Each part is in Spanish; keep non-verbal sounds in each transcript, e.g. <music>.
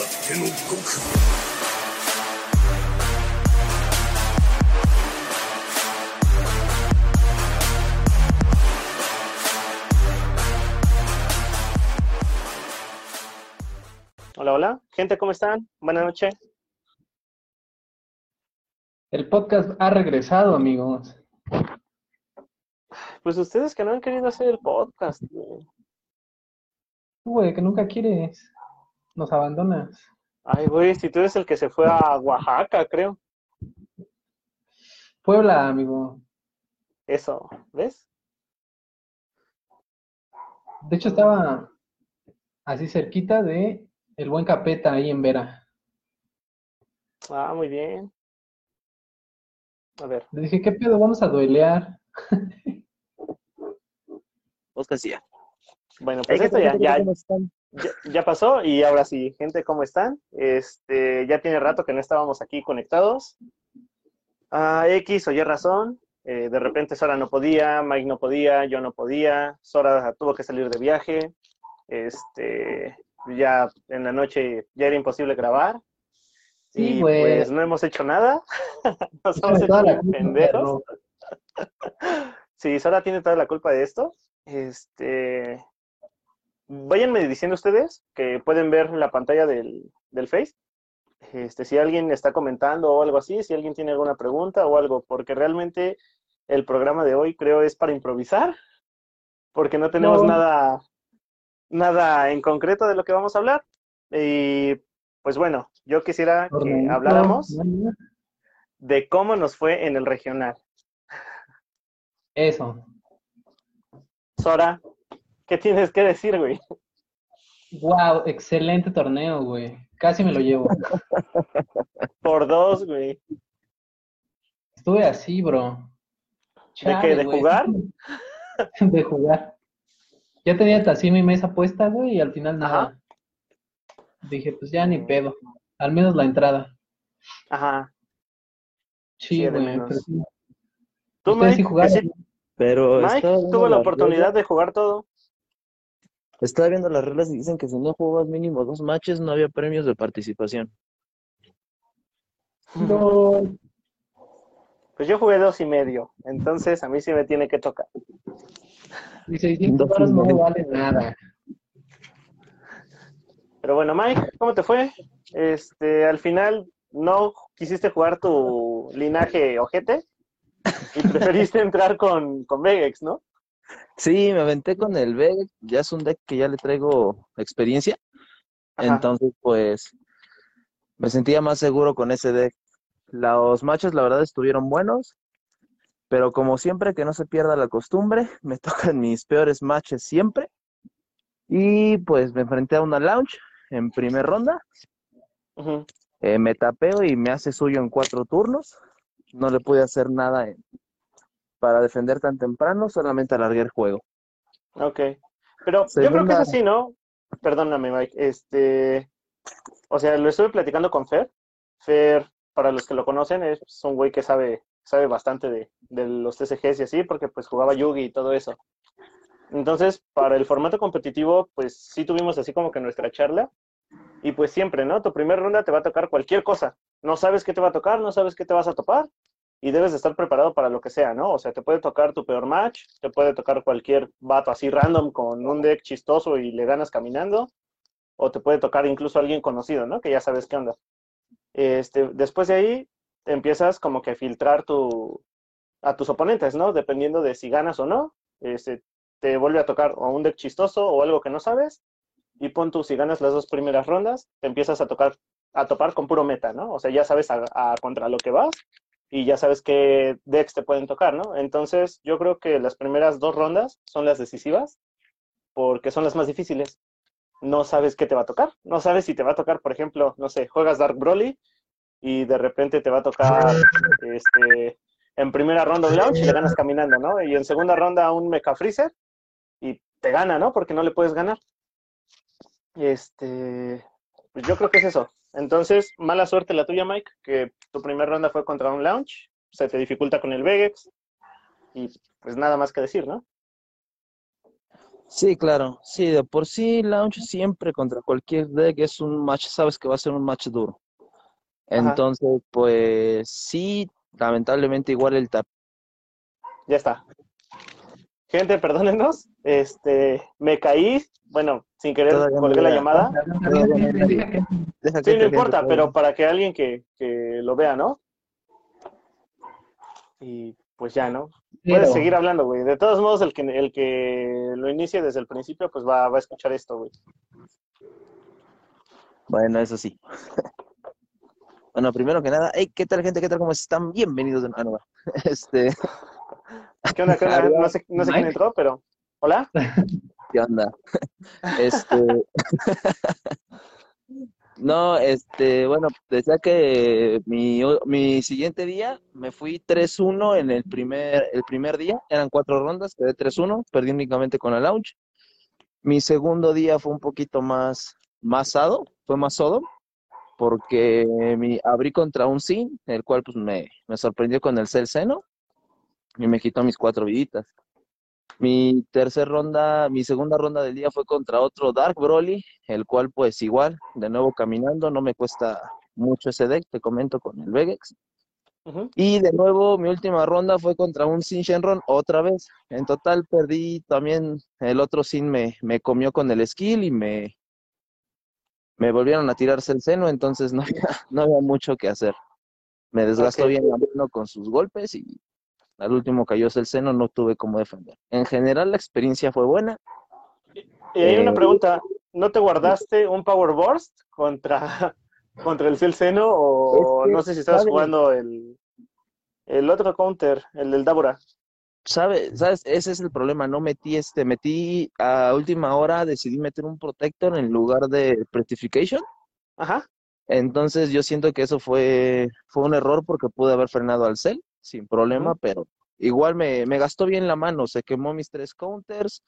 っての極意 Hola, hola. Gente, ¿cómo están? Buenas noches. El podcast ha regresado, amigos. Pues ustedes que no han querido hacer el podcast. güey. Tú, güey, que nunca quieres. Nos abandonas. Ay, güey, si tú eres el que se fue a Oaxaca, creo. Puebla, amigo. Eso, ¿ves? De hecho, estaba así cerquita de el buen Capeta ahí en Vera. Ah, muy bien. A ver, Le dije, ¿qué pedo? Vamos a duelear. Oscar sí. bueno, pues ¿qué esto ya, ya? Ya, ya pasó y ahora sí, gente, ¿cómo están? Este, ya tiene rato que no estábamos aquí conectados. Ah, X o Y razón. eh, de repente Sora no podía, Mike no podía, yo no podía, Sora tuvo que salir de viaje. Este, ya en la noche ya era imposible grabar. Sí, y pues no hemos hecho nada. <laughs> Nos hemos hecho pendejos. <laughs> Sí, Sora tiene toda la culpa de esto. Este, váyanme diciendo ustedes que pueden ver la pantalla del, del Face. Este, si alguien está comentando o algo así, si alguien tiene alguna pregunta o algo, porque realmente el programa de hoy creo es para improvisar, porque no tenemos No. nada, nada en concreto de lo que vamos a hablar. Y pues bueno, yo quisiera que habláramos de cómo nos fue en el regional. Eso. Sora, ¿qué tienes que decir, güey? Wow, excelente torneo, güey. Casi me lo llevo. Por dos, güey. Estuve así, bro. ¿De qué? ¿De güey. jugar? <laughs> De jugar. Ya tenía hasta así mi mesa puesta, güey, y al final nada. Dije, pues ya ni pedo. Al menos la entrada. Ajá. Sí, Sí, güey. menos. pero sí. ¿Tú, Mike? sí. Pero Mike tuvo la oportunidad de jugar todo. Estaba viendo las reglas y dicen que si no jugabas mínimo dos matches no había premios de participación. No, Pues yo jugué dos y medio, entonces a mí sí me tiene que tocar. y 600 Dos varos no vale nada. Pero bueno, Mike, ¿cómo te fue? Este, al final no quisiste jugar tu linaje ojete y preferiste <laughs> entrar con, con Vegex, ¿no? Sí, me aventé con el Veg, ya es un deck que ya le traigo experiencia, Ajá. entonces pues me sentía más seguro con ese deck. Los matches la verdad estuvieron buenos, pero como siempre que no se pierda la costumbre, <laughs> me tocan mis peores matches siempre. Y pues me enfrenté a una launch en primer ronda. Eh, me tapeo y me hace suyo en cuatro turnos. No le pude hacer nada en- para defender tan temprano, solamente alargué el juego. Ok. Pero yo creo que es así, ¿no? Perdóname, Mike. Este, o sea, lo estuve platicando con Fer. Fer, para los que lo conocen, es un güey que sabe, sabe bastante de, de los TCGs y así, porque pues jugaba Yugi y todo eso. Entonces, para el formato competitivo, pues sí tuvimos así como que nuestra charla. Y pues siempre, ¿no? Tu primera ronda te va a tocar cualquier cosa. No sabes qué te va a tocar, no sabes qué te vas a topar. Y debes de estar preparado para lo que sea, ¿no? O sea, te puede tocar tu peor match, te puede tocar cualquier vato así random con un deck chistoso y le ganas caminando. O te puede tocar incluso alguien conocido, ¿no? Que ya sabes qué onda. Este, después de ahí, empiezas como que a filtrar tu, a tus oponentes, ¿no? Dependiendo de si ganas o no. Este, te vuelve a tocar o un deck chistoso o algo que no sabes. Y pon tú, si ganas las dos primeras rondas, te empiezas a tocar, a topar con puro meta, ¿no? O sea, ya sabes a, a contra lo que vas y ya sabes qué decks te pueden tocar, ¿no? Entonces, yo creo que las primeras dos rondas son las decisivas porque son las más difíciles. No sabes qué te va a tocar, no sabes si te va a tocar, por ejemplo, no sé, juegas Dark Broly y de repente te va a tocar este, en primera ronda un launch y le ganas caminando, ¿no? Y en segunda ronda un Mecha Freezer y te gana, ¿no? Porque no le puedes ganar. Este, pues yo creo que es eso. Entonces, mala suerte la tuya, Mike, que tu primera ronda fue contra un launch, se te dificulta con el Vegex y pues nada más que decir, ¿no? Sí, claro. Sí, de por sí, Launch siempre contra cualquier deck es un match, sabes que va a ser un match duro. Ajá. Entonces, pues sí, lamentablemente igual el tap. Ya está. Gente, perdónenos. Este, me caí. Bueno, sin querer Todavía colgué la llamada. Deja Sí, no importa, pero para que alguien que, que lo vea, ¿no? Y pues ya, ¿no? Puedes Pero- seguir hablando, güey. De todos modos, el que, el que lo inicie desde el principio, pues va, va a escuchar esto, güey. Bueno, eso sí. <laughs> Bueno, primero que nada, hey, ¿qué tal gente? ¿Qué tal? ¿Cómo están? Bienvenidos de ah, no, va. <laughs> Este, ¿Qué onda? ¿Qué onda? No sé, no sé quién entró, pero... ¿Hola? ¿qué onda? <laughs> Este, <laughs> no, este, bueno, decía que mi, mi siguiente día me fui 3-1 en el primer, el primer día, eran cuatro rondas, quedé 3-1, perdí únicamente con la launch. Mi segundo día fue un poquito más, más sado, fue más sodo, porque mi, abrí contra un Sin, el cual pues me, me sorprendió con el cel seno y me quitó mis cuatro viditas. Mi tercer ronda, mi segunda ronda del día fue contra otro Dark Broly, el cual pues igual, de nuevo caminando, no me cuesta mucho ese deck, te comento con el Vegex. Ujú. Y de nuevo, mi última ronda fue contra un Sin Shenron otra vez. En total perdí también, el otro Sin me, me comió con el skill y me, me volvieron a tirarse el seno, entonces no había, <laughs> no había mucho que hacer. Me desgastó Ok. bien la mano con sus golpes y al último cayó el seno, no tuve cómo defender. En general la experiencia fue buena. Y hay una Eh, pregunta. ¿No te guardaste un Power Burst contra, <laughs> contra el Cell Seno? O no sé si estabas jugando el, el otro counter, el del Dabura. ¿Sabe- ¿Sabes? Ese es el problema. No metí este, metí a última hora, decidí meter un protector en lugar de Pretification. Ajá. Entonces yo siento que eso fue, fue un error porque pude haber frenado al cel sin problema, pero igual me, me gastó bien la mano, se quemó mis tres counters.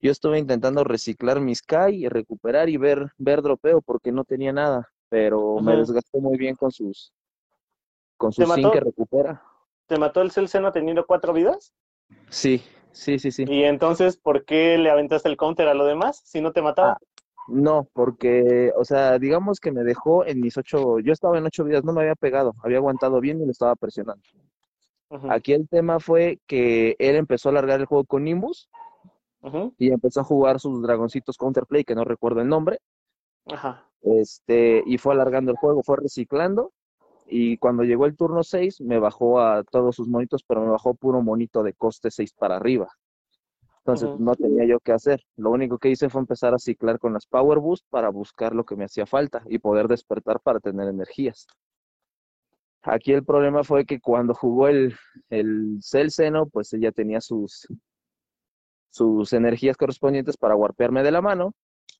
Yo estuve intentando reciclar mis Kai y recuperar y ver, ver dropeo porque no tenía nada, pero me desgastó muy bien con sus con ¿Te su zinc mató? que recupera. ¿Te mató el Cell Seno teniendo cuatro vidas? Sí, sí, sí, sí. Y entonces, ¿por qué le aventaste el counter a lo demás si no te mataba? No, porque, o sea, digamos que me dejó en mis ocho, yo estaba en ocho vidas, no me había pegado, había aguantado bien y lo estaba presionando. Aquí el tema fue que él empezó a alargar el juego con Nimbus y empezó a jugar sus dragoncitos Counterplay, que no recuerdo el nombre, Ajá. este, y fue alargando el juego, fue reciclando, y cuando llegó el turno 6 me bajó a todos sus monitos, pero me bajó puro monito de coste 6 para arriba. Entonces no tenía yo qué hacer. Lo único que hice fue empezar a ciclar con las Power Boost para buscar lo que me hacía falta y poder despertar para tener energías. Aquí el problema fue que cuando jugó el, el pues ella tenía sus, sus energías correspondientes para warpearme de la mano.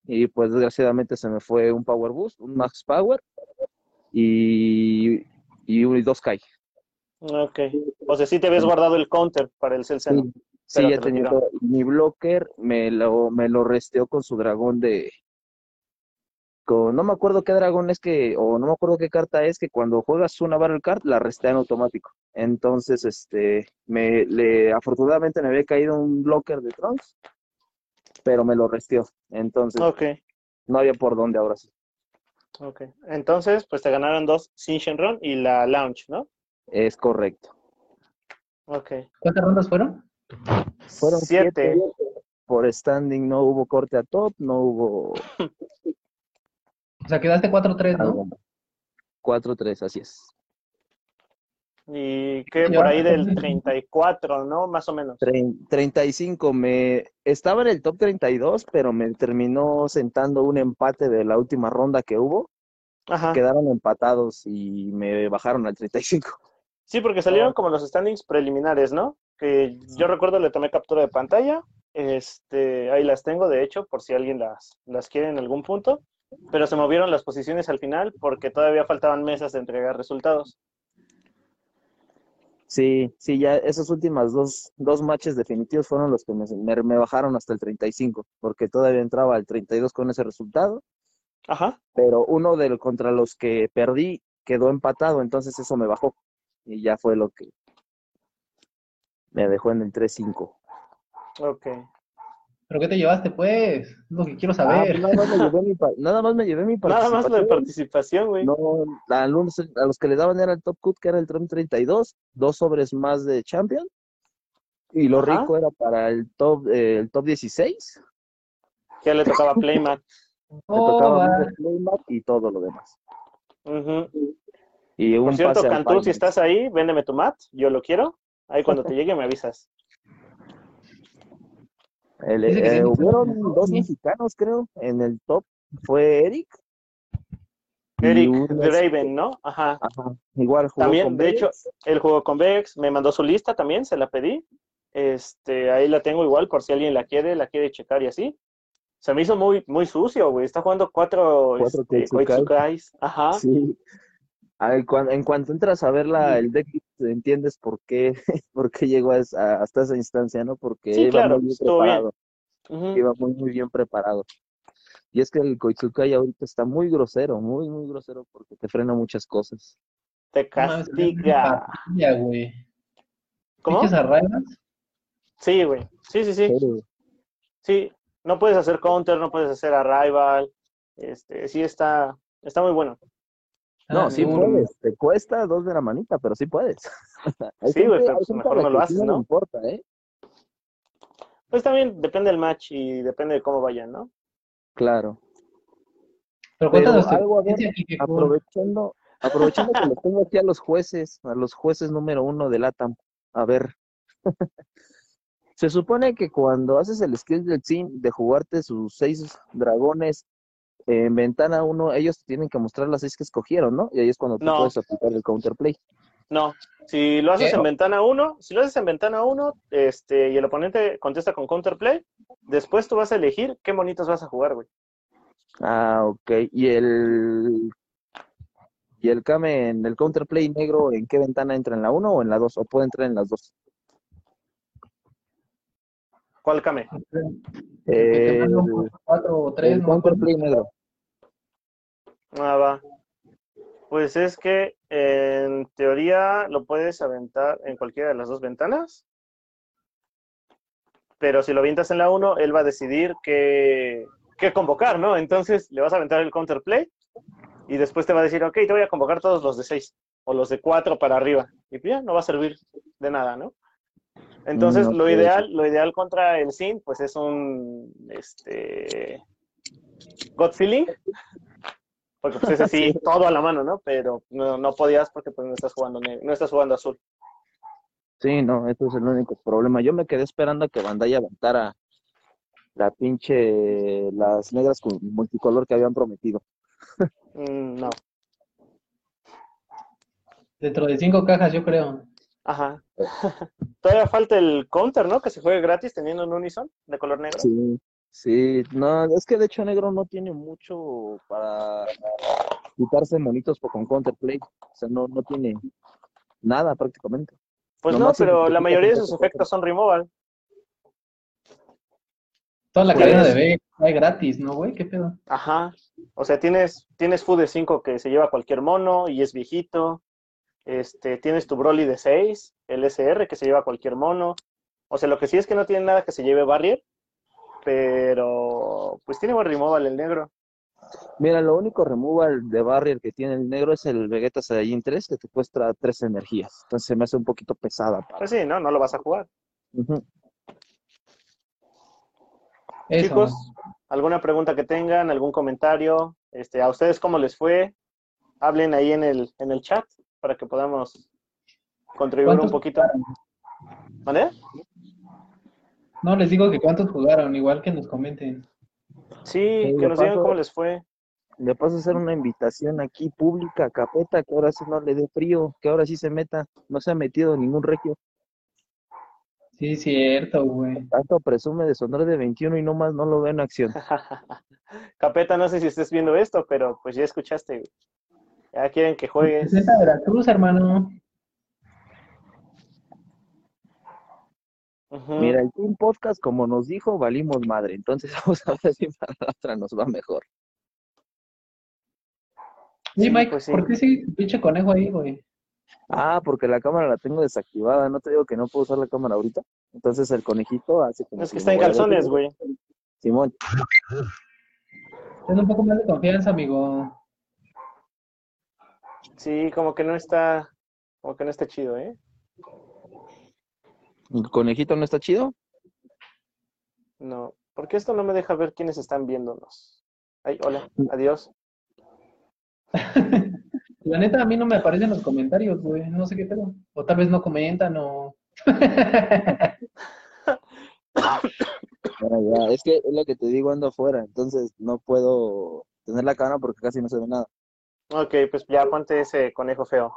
Y pues desgraciadamente se me fue un Power Boost, un Max Power y, y, un- y dos Kai. Ok. O sea, sí te habías guardado el counter para el Cell Seno. Sí, sí, ya te tenía. Mi blocker me lo, me lo resteó con su dragón de. Con, no me acuerdo qué dragón es que, o no me acuerdo qué carta es que cuando juegas una Battle Card la restea en automático. Entonces, este, me, le, afortunadamente me había caído un blocker de Trunks, pero me lo resteó. Entonces, no había por dónde ahora sí. Ok. Entonces, pues te ganaron dos Sin Shenron y la Launch, ¿no? Es correcto. Ok. ¿Cuántas rondas fueron? Fueron Siete. siete. Por standing no hubo corte a top, no hubo <laughs> O sea, quedaste 4-3, ¿no? algo. 4-3, así es. Y que Sí, por ahí del también- 34, ¿no? Más o menos. Trein- 35, me estaba en el top 32, pero me terminó sentando un empate de la última ronda que hubo. Ajá. Quedaron empatados y me bajaron al 35. Sí, porque salieron como los standings preliminares, ¿no? Que yo recuerdo le tomé captura de pantalla. Este, ahí las tengo, de hecho, por si alguien las, las quiere en algún punto. Pero se movieron las posiciones al final porque todavía faltaban mesas de entregar resultados. Sí, sí, ya esos últimos dos, dos matches definitivos fueron los que me, me- me bajaron hasta el 35, porque todavía entraba al 32 con ese resultado, Ajá. pero uno de contra los que perdí quedó empatado, entonces eso me bajó y ya fue lo que me dejó en el 3-5. Ok. ¿Pero qué te llevaste, pues? Es lo que quiero Ah, saber. nada, más me llevé mi, nada más me llevé mi Nada más de participación. participación, güey. No, a los, a los que le daban era el Top Cut, que era el Trump 32, dos sobres más de Champion. Y lo Ajá. rico era para el top, eh, el top 16. Ya le tocaba Playmat. Me <laughs> Oh, tocaba playmat y todo lo demás. Ujú. Y un Por cierto, Cantú, si estás ahí, véndeme tu mat, yo lo quiero. Ahí cuando <laughs> te llegue me avisas. El- eh, sí, hubieron dos sí. mexicanos, creo, en el top. Fue Eric. Eric un, Draven, ¿no? Ajá. Ajá, igual jugó También, con de hecho, él jugó con Vex, me mandó su lista también, se la pedí. Este, ahí la tengo igual por si alguien la quiere, la quiere checar y así. Se me hizo muy, muy sucio, güey. Está jugando cuatro, Cuatro este. Ajá. Sí. En cuanto entras a ver la, el deck, entiendes por qué, <laughs> por qué llegó a esa- hasta esa instancia, ¿no? Porque Sí, iba claro, muy bien bien. preparado. Ujú. Iba muy, muy bien preparado. Y es que el Koitsukai ahorita está muy grosero, muy, muy grosero porque te frena muchas cosas. Te castiga. Ya, güey. ¿Cómo? Sí, güey. Sí, sí, sí. Pero, Sí, no puedes hacer counter, no puedes hacer arrival. Este, sí está, está muy bueno. No, Ah, sí seguro. puedes. Te cuesta dos de la manita, pero sí puedes. <laughs> Sí, güey, pero pues mejor no lo sí haces, ¿no? importa, ¿eh? Pues también depende del match y depende de cómo vayan, ¿no? Claro. Pero Pero algo, a ver, Aprovechando, aprovechando que los tengo aquí a los jueces, a los jueces número uno del ATAM. A ver. <laughs> Se supone que cuando haces el skill del Sin de jugarte sus seis dragones en ventana uno, ellos te tienen que mostrar las seis que escogieron, ¿no? Y ahí es cuando tú No. puedes aplicar el counterplay. No, si lo haces ¿Qué? en ventana 1, si lo haces en ventana 1, este, y el oponente contesta con counterplay, después tú vas a elegir qué monitos vas a jugar, güey. Ah, ok. Y el y el Kame en el counterplay negro, ¿en qué ventana entra? ¿En la uno o en la dos? ¿O puede entrar en las dos? ¿Cuál Kame? un El, cuatro o tres, el counterplay negro. Ah, va. Pues es que en teoría lo puedes aventar en cualquiera de las dos ventanas. Pero si lo avientas en la 1, él va a decidir qué, qué convocar, ¿no? Entonces le vas a aventar el counterplay y después te va a decir, ok, te voy a convocar todos los de 6 o los de 4 para arriba. Y ya no va a servir de nada, ¿no? Entonces, Mm, lo ideal, lo ideal contra el Sin, pues es un este God Feeling. Porque pues ese <laughs> sí, todo a la mano, ¿no? Pero no, no podías porque pues no estás jugando no estás jugando azul. Sí, no, ese es el único problema. Yo me quedé esperando a que Bandai aventara la pinche, las negras con multicolor que habían prometido. Mm, no. Dentro de cinco cajas, yo creo. Ajá. <laughs> Todavía falta el counter, ¿no? Que se juegue gratis teniendo un Unison de color negro. Sí, sí, no, es que de hecho negro no tiene mucho para quitarse monitos por- con counterplay. O sea, no, no tiene nada prácticamente. Pues no, pero la mayoría de sus efectos son removal. Toda la Pues- cadena de B hay gratis, ¿no, güey? ¿Qué pedo? Ajá. O sea, tienes, tienes de 5 que se lleva cualquier mono y es viejito. Este, tienes tu Broly de 6, el SR que se lleva cualquier mono. O sea, lo que sí es que no tiene nada que se lleve Barrier, pero pues tiene buen removal el negro. Mira, lo único removal de barrier que tiene el negro es el Vegeta Saiyajin 3 que te cuesta 3 energías. Entonces se me hace un poquito pesada. para- Pues sí, ¿no? No lo vas a jugar. Eso. Chicos, ¿alguna pregunta que tengan? ¿Algún comentario? Este, ¿A ustedes cómo les fue? Hablen ahí en el, en el chat para que podamos contribuir un ¿Cuántos poquito. jugaron? ¿Vale? No, les digo que cuántos jugaron, igual que nos comenten. Sí, Sí, que nos digan cómo les fue. Le paso a hacer una invitación aquí pública Capeta, que ahora sí no le dé frío, que ahora sí se meta. No se ha metido ningún regio. Sí, cierto, güey. Tanto presume de sonar de 21 y nomás no lo ve en acción. <laughs> Capeta, no sé si estés viendo esto, pero pues ya escuchaste. Ya quieren que juegues. Presenta Veracruz, hermano. Ujú. Mira, el Team Podcast, como nos dijo, valimos madre. Entonces <laughs> vamos a ver si para la otra nos va mejor. Sí, Sí, Mike, pues sí. ¿por qué tu pinche conejo ahí, güey? Ah, porque la cámara la tengo desactivada. ¿No te digo que no puedo usar la cámara ahorita? Entonces el conejito hace como Es que si está en calzones, güey. Simón, Ten un poco más de confianza, amigo. Sí, como que no está, como que no está chido, ¿eh? ¿el conejito no está chido? No, porque esto no me deja ver quiénes están viéndonos. Ay, hola, adiós. <laughs> La neta, a mí no me aparecen los comentarios, güey. No sé qué pedo. O tal vez no comentan o... <laughs> Ah, ya, Es que es lo que te digo, ando afuera, entonces no puedo tener la cámara porque casi no se ve nada. Ok, pues ya ponte ese conejo feo.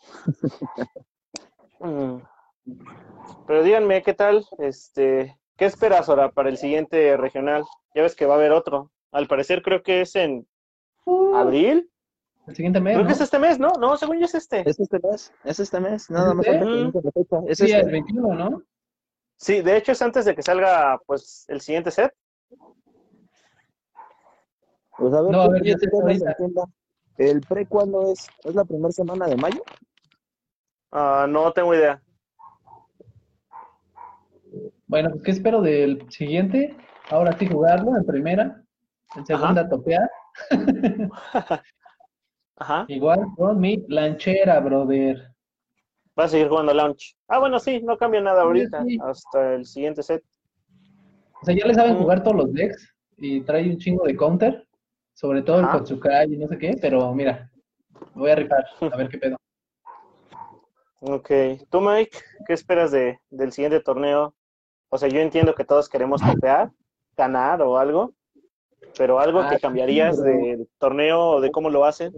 <laughs> Mm. Pero díganme, ¿qué tal? Este, ¿qué esperas ahora para el siguiente regional? Ya ves que va a haber otro. Al parecer creo que es en abril. El siguiente mes, Creo ¿no? que es este mes, ¿no? No, según yo es este. ¿Es este mes? ¿Es este mes? Nada más este? ¿Es Sí, este? el 21, ¿no? Sí, de hecho es antes de que salga pues el siguiente set. Pues a ver, No, a ¿qué ver, ya quieres ¿El pre cuándo es? ¿Es la primera semana de mayo? Ah, no tengo idea. Bueno, pues ¿qué espero del siguiente? Ahora sí jugarlo en primera, en segunda topear, <laughs> Ajá. igual con mi lanchera, brother. Va a seguir jugando launch. Ah, bueno, sí, no cambia nada Sí, ahorita. sí. Hasta el siguiente set. O sea, ya le saben Mm. jugar todos los decks y trae un chingo de counter, sobre todo Ajá. el Kotsukai y no sé qué, pero mira, voy a rifar, a ver qué pedo. Ok. ¿Tú, Mike, qué esperas de, del siguiente torneo? O sea, yo entiendo que todos queremos copiar, ganar o algo, pero algo Ah, que sí, cambiarías bro. del torneo o de cómo lo hacen.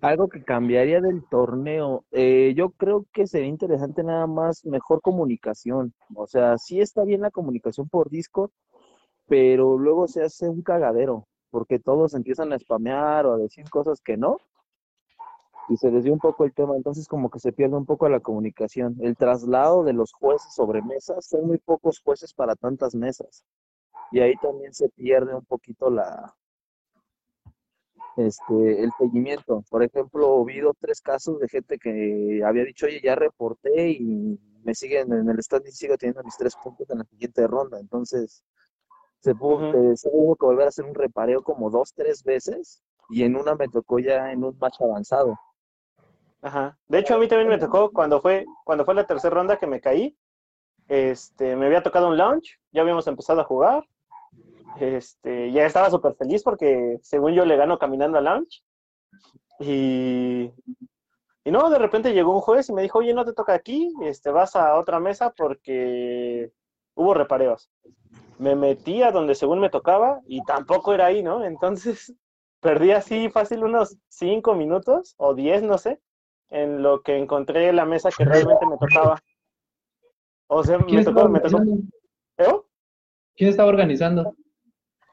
Algo que cambiaría del torneo. eh, yo creo que sería interesante nada más mejor comunicación. O sea, sí está bien la comunicación por Discord, pero luego se hace un cagadero, porque todos empiezan a spamear o a decir cosas que no, y se desvía un poco el tema, entonces como que se pierde un poco la comunicación. El traslado de los jueces sobre mesas, son muy pocos jueces para tantas mesas, y ahí también se pierde un poquito la, este, el seguimiento. Por ejemplo, habido tres casos de gente que había dicho, oye, ya reporté y me siguen en el stand y sigo teniendo mis tres puntos en la siguiente ronda. Entonces, se, pudo, eh, se hubo que volver a hacer un repareo como dos, tres veces y en una me tocó ya en un match avanzado. Ajá. De hecho, a mí también me tocó cuando fue, cuando fue la tercera ronda que me caí. Este, me había tocado un launch, ya habíamos empezado a jugar. Este, ya estaba súper feliz porque según yo le gano caminando al launch. Y, y no, de repente llegó un juez y me dijo, oye, no te toca aquí, este, vas a otra mesa porque hubo repareos. Me metí a donde según me tocaba y tampoco era ahí, ¿no? Entonces <laughs> perdí así fácil unos cinco minutos o diez, no sé, en lo que encontré la mesa que realmente me tocaba. O sea, ¿Quién me estaba tocó, me tocó. organizando? ¿Eh? ¿Quién estaba organizando?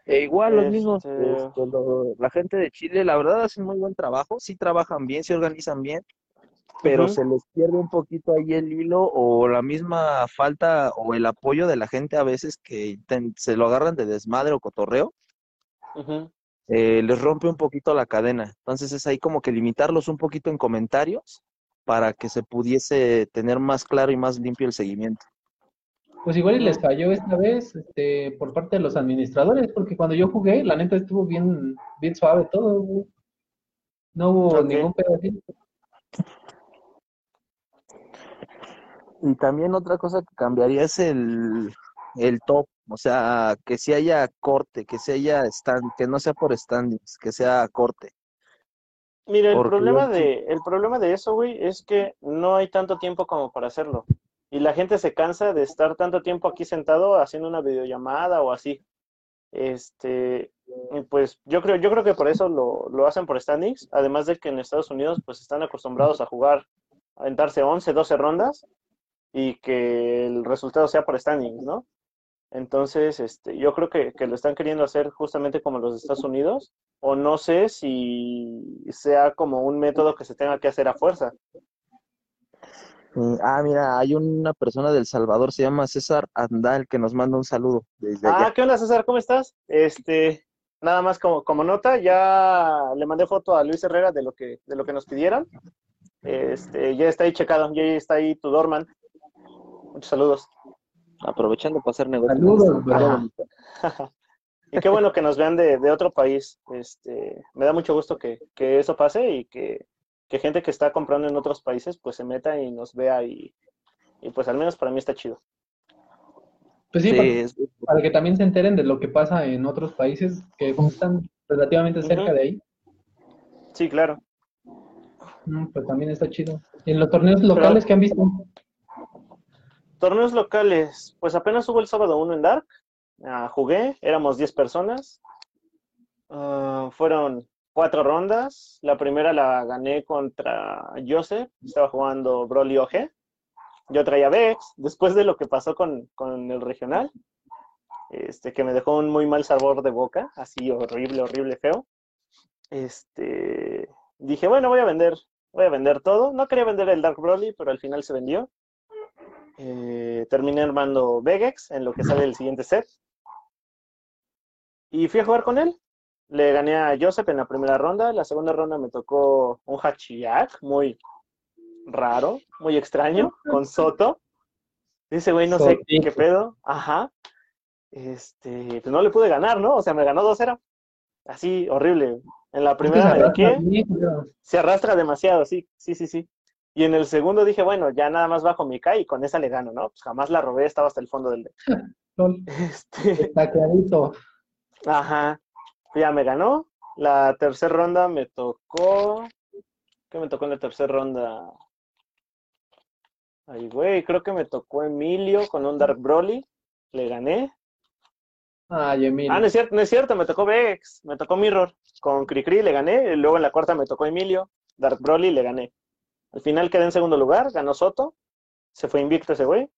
E igual los Este- mismos, este, lo- la gente de Chile, la verdad hacen muy buen trabajo, sí trabajan bien, sí organizan bien, pero se les pierde un poquito ahí el hilo o la misma falta o el apoyo de la gente a veces que ten- se lo agarran de desmadre o cotorreo, eh, les rompe un poquito la cadena. Entonces es ahí como que limitarlos un poquito en comentarios para que se pudiese tener más claro y más limpio el seguimiento. Pues igual y les falló esta vez este, por parte de los administradores, porque cuando yo jugué, la neta estuvo bien, bien suave todo. No hubo ningún así. Y también otra cosa que cambiaría es el, el top, o sea, que si haya corte, que si haya stand, que no sea por standings, que sea corte. Mira, el Porque problema yo- de, el problema de eso, güey, es que no hay tanto tiempo como para hacerlo. Y la gente se cansa de estar tanto tiempo aquí sentado haciendo una videollamada o así. Este, pues yo creo, yo creo que por eso lo, lo hacen por standings, además de que en Estados Unidos pues están acostumbrados a jugar, a aventarse 11, 12 rondas y que el resultado sea por standings, ¿no? Entonces, este, yo creo que, que lo están queriendo hacer justamente como los de Estados Unidos, o no sé si sea como un método que se tenga que hacer a fuerza. Eh, ah, mira, hay una persona del Salvador, se llama César Andal, que nos manda un saludo desde Ah, allá. ¿qué onda, César? ¿Cómo estás? Este, nada más como, como nota, ya le mandé foto a Luis Herrera de lo que, de lo que nos pidieron. Este, ya está ahí checado, ya está ahí tu Dorman. Muchos saludos. Aprovechando para hacer negocios. Saludos, bro. <laughs> Y qué bueno que nos vean de, de otro país. Este, me da mucho gusto que, que eso pase y que, que gente que está comprando en otros países pues se meta y nos vea y, y pues al menos para mí está chido. Pues sí, Sí, para, es- para que también se enteren de lo que pasa en otros países que como están relativamente cerca de ahí, Sí, claro. mm, pues también está chido. ¿Y en los torneos locales que han visto? Torneos locales, pues apenas hubo el sábado uno en Dark. Ah, jugué, éramos 10 personas. Ah, fueron cuatro rondas. La primera la gané contra Joseph, estaba jugando Broly OG. Yo traía Vex, después de lo que pasó con, con el regional, este, que me dejó un muy mal sabor de boca, así horrible, horrible, feo. Este, dije, bueno, voy a vender, voy a vender todo. No quería vender el Dark Broly, pero al final se vendió. Eh, terminé armando Vegex en lo que sale el siguiente set. Y fui a jugar con él. Le gané a Joseph en la primera ronda. La segunda ronda me tocó un Hachiyak muy raro, muy extraño, con Soto. Dice, güey, no sé qué pedo. Ajá. Este, pues no le pude ganar, ¿no? O sea, me ganó 2-0. Así, horrible. En la primera me se arrastra demasiado, sí, sí, sí, sí. Y en el segundo dije, bueno, ya nada más bajo mi Kai y con esa le gano, ¿no? Pues jamás la robé, estaba hasta el fondo del <laughs> Este, <laughs> Está clarito. ajá, ya me ganó. La tercera ronda me tocó. ¿Qué me tocó en la tercera ronda? Ay, güey, creo que me tocó Emilio con un Dark Broly. Le gané. Ay, Emilio. Ah, no es cierto, no es cierto, me tocó Vex, me tocó Mirror. Con Cricri le gané, y luego en la cuarta me tocó Emilio, Dark Broly le gané. Al final quedé en segundo lugar, ganó Soto, se fue invicto ese güey.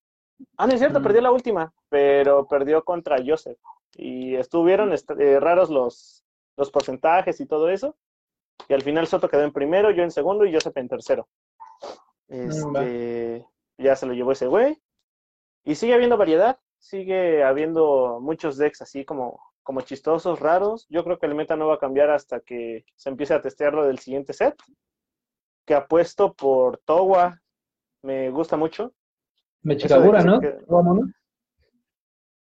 Ah, no es cierto, Mm. perdió la última, pero perdió contra Joseph. Y estuvieron est- eh, raros los, los porcentajes y todo eso. Y al final Soto quedó en primero, yo en segundo y Joseph en tercero. Mm. Este, ya se lo llevó ese güey. Y sigue habiendo variedad, sigue habiendo muchos decks así como, como chistosos, raros. Yo creo que el meta no va a cambiar hasta que se empiece a testear lo del siguiente set. Que apuesto por Towa. Me gusta mucho. Mechikagura, ¿no? que.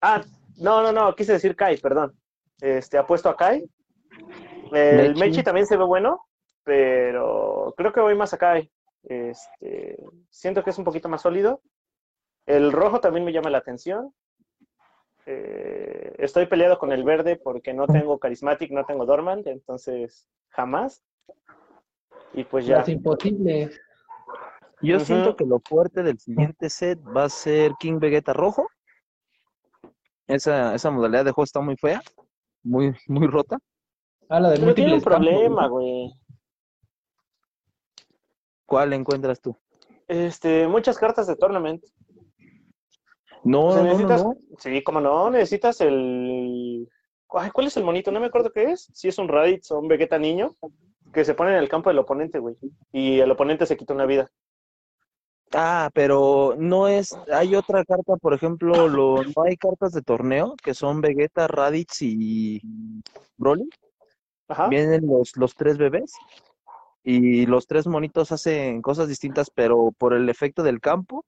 Ah, no, no, no, quise decir Kai, perdón. Este, apuesto a Kai. El Mechi. Mechi también se ve bueno, pero creo que voy más a Kai. Este, siento que es un poquito más sólido. El rojo también me llama la atención. Eh, estoy peleado con el verde porque no tengo Charismatic, no tengo Dormant, entonces jamás. Y pues ya. Las imposibles. Yo siento que lo fuerte del siguiente set va a ser King Vegeta rojo. Esa, esa modalidad de juego está muy fea, muy, muy rota. Ah, la de Pero tiene un problema, güey. ¿Cuál encuentras tú? Este, muchas cartas de tournament. No, O sea, no, no, necesitas, no. sí, como no, necesitas el... Ay, ¿cuál es el monito? No me acuerdo qué es. Si es un Raditz o un Vegeta niño, que se pone en el campo del oponente, güey. Y el oponente se quita una vida. Ah, pero no es, hay otra carta, por ejemplo, lo, no hay cartas de torneo que son Vegeta, Raditz y Broly. Ajá. Vienen los, los tres bebés y los tres monitos hacen cosas distintas, pero por el efecto del campo,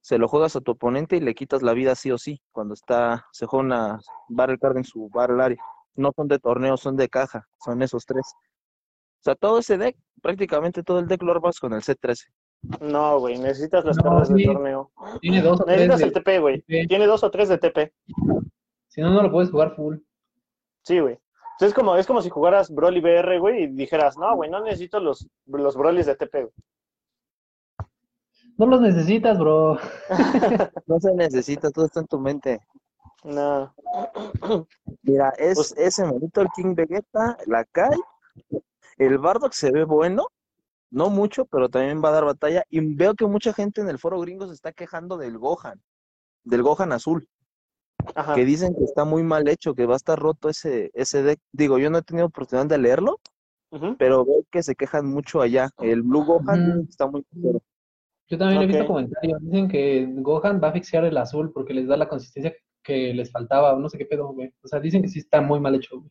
se lo juegas a tu oponente y le quitas la vida sí o sí, cuando está, se juega una Battle Card en su Battle Area. No son de torneo, son de caja, son esos tres. O sea, todo ese deck, prácticamente todo el deck lo armas con el C13. No, güey, necesitas las No, cartas sí. de torneo. Tiene dos o tres Necesitas de el TP, güey. Tiene dos o tres de TP. Si no, no lo puedes jugar full. Sí, güey. Es como, es como si jugaras Broly BR, güey, y dijeras, no, güey, no necesito los, los Brolys de TP, güey. No los necesitas, bro. <laughs> No se necesita, todo está en tu mente. No. Mira, es Pues- ese monito, el King Vegeta, la Kai, el Bardock se ve bueno, no mucho, pero también va a dar batalla. Y veo que mucha gente en el foro gringo se está quejando del Gohan, del Gohan azul, Ajá. que dicen que está muy mal hecho, que va a estar roto ese, ese deck. Digo, yo no he tenido oportunidad de leerlo, pero veo que se quejan mucho allá. El Blue Gohan Ujú. dicen que está muy caro. Yo también he visto comentarios. Dicen que Gohan va a asfixiar el azul porque les da la consistencia que les faltaba, o no sé qué pedo, güey. O sea, dicen que sí está muy mal hecho, güey.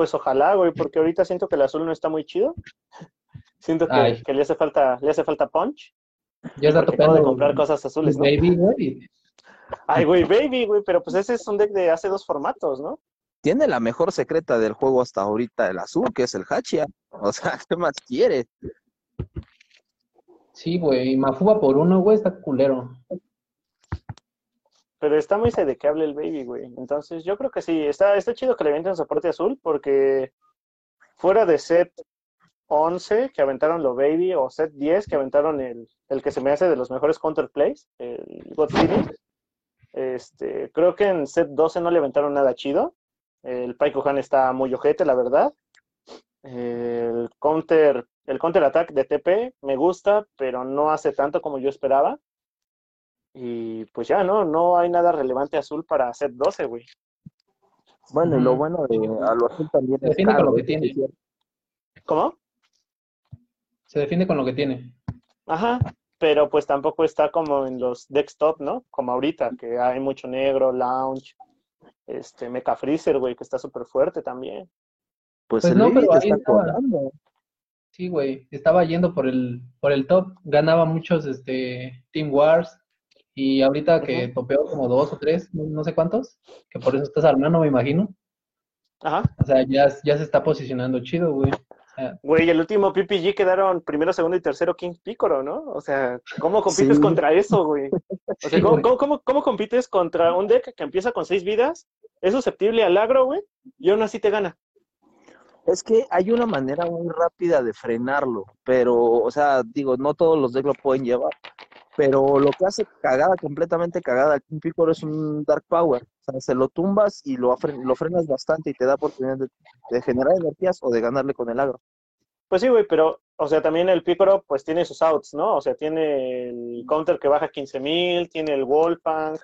Pues ojalá, güey, porque ahorita siento que el azul no está muy chido. <laughs> Siento que, le hace falta, le hace falta punch. Ya está Porque acabo de comprar cosas azules, ¿no? Baby, güey. Ay, güey, baby, güey, pero pues ese es un deck de hace dos formatos, ¿no? Tiene la mejor secreta del juego hasta ahorita, el azul, que es el Hachia. <laughs> O sea, ¿qué más quiere? Sí, güey. Mafuba por uno, güey, está culero. Pero está muy sedequeable el baby, güey. Entonces, yo creo que sí, está, está chido que le avienten soporte azul, porque fuera de set 11 que aventaron lo baby, o set 10 que aventaron el, el que se me hace de los mejores counterplays, el God este, creo que en set 12 no le aventaron nada chido. El Paikuhan está muy ojete, la verdad. El counter, el counter attack de TP me gusta, pero no hace tanto como yo esperaba. Y pues ya, no, no hay nada relevante azul para set 12, güey. Bueno, y lo bueno de a lo azul también Se es defiende con caro, lo que tiene. es. ¿Cómo? Se defiende con lo que tiene. Ajá, pero pues tampoco está como en los desktop, ¿no? Como ahorita, que hay mucho negro, lounge, este, Mecha Freezer, güey, que está súper fuerte también. Pues, Pues el no, pero ahí está estaba. cobrando. Sí, güey. Estaba yendo por el, por el top. Ganaba muchos este, Team Wars. Y ahorita que Ujú. topeó como dos o tres, no, no sé cuántos, que por eso estás armando, me imagino. Ajá. O sea, ya, ya se está posicionando chido, güey. O sea, Güey, el último PPG quedaron primero, segundo y tercero King Picoro, ¿no? O sea, ¿cómo compites Sí. contra eso, güey? O sea, Sí, ¿cómo, güey. cómo, cómo- cómo compites contra un deck que empieza con seis vidas, es susceptible al agro, güey, y aún así te gana? Es que hay una manera muy rápida de frenarlo, pero, o sea, digo, no todos los decks lo pueden llevar. Pero lo que hace cagada, completamente cagada al King es un Dark Power. O sea, se lo tumbas y lo, lo frenas bastante y te da oportunidad de, de generar energías o de ganarle con el agro. Pues sí, güey, pero, o sea, también el Picoro, pues tiene sus outs, ¿no? O sea, tiene el counter que baja 15.000, tiene el Wolfang,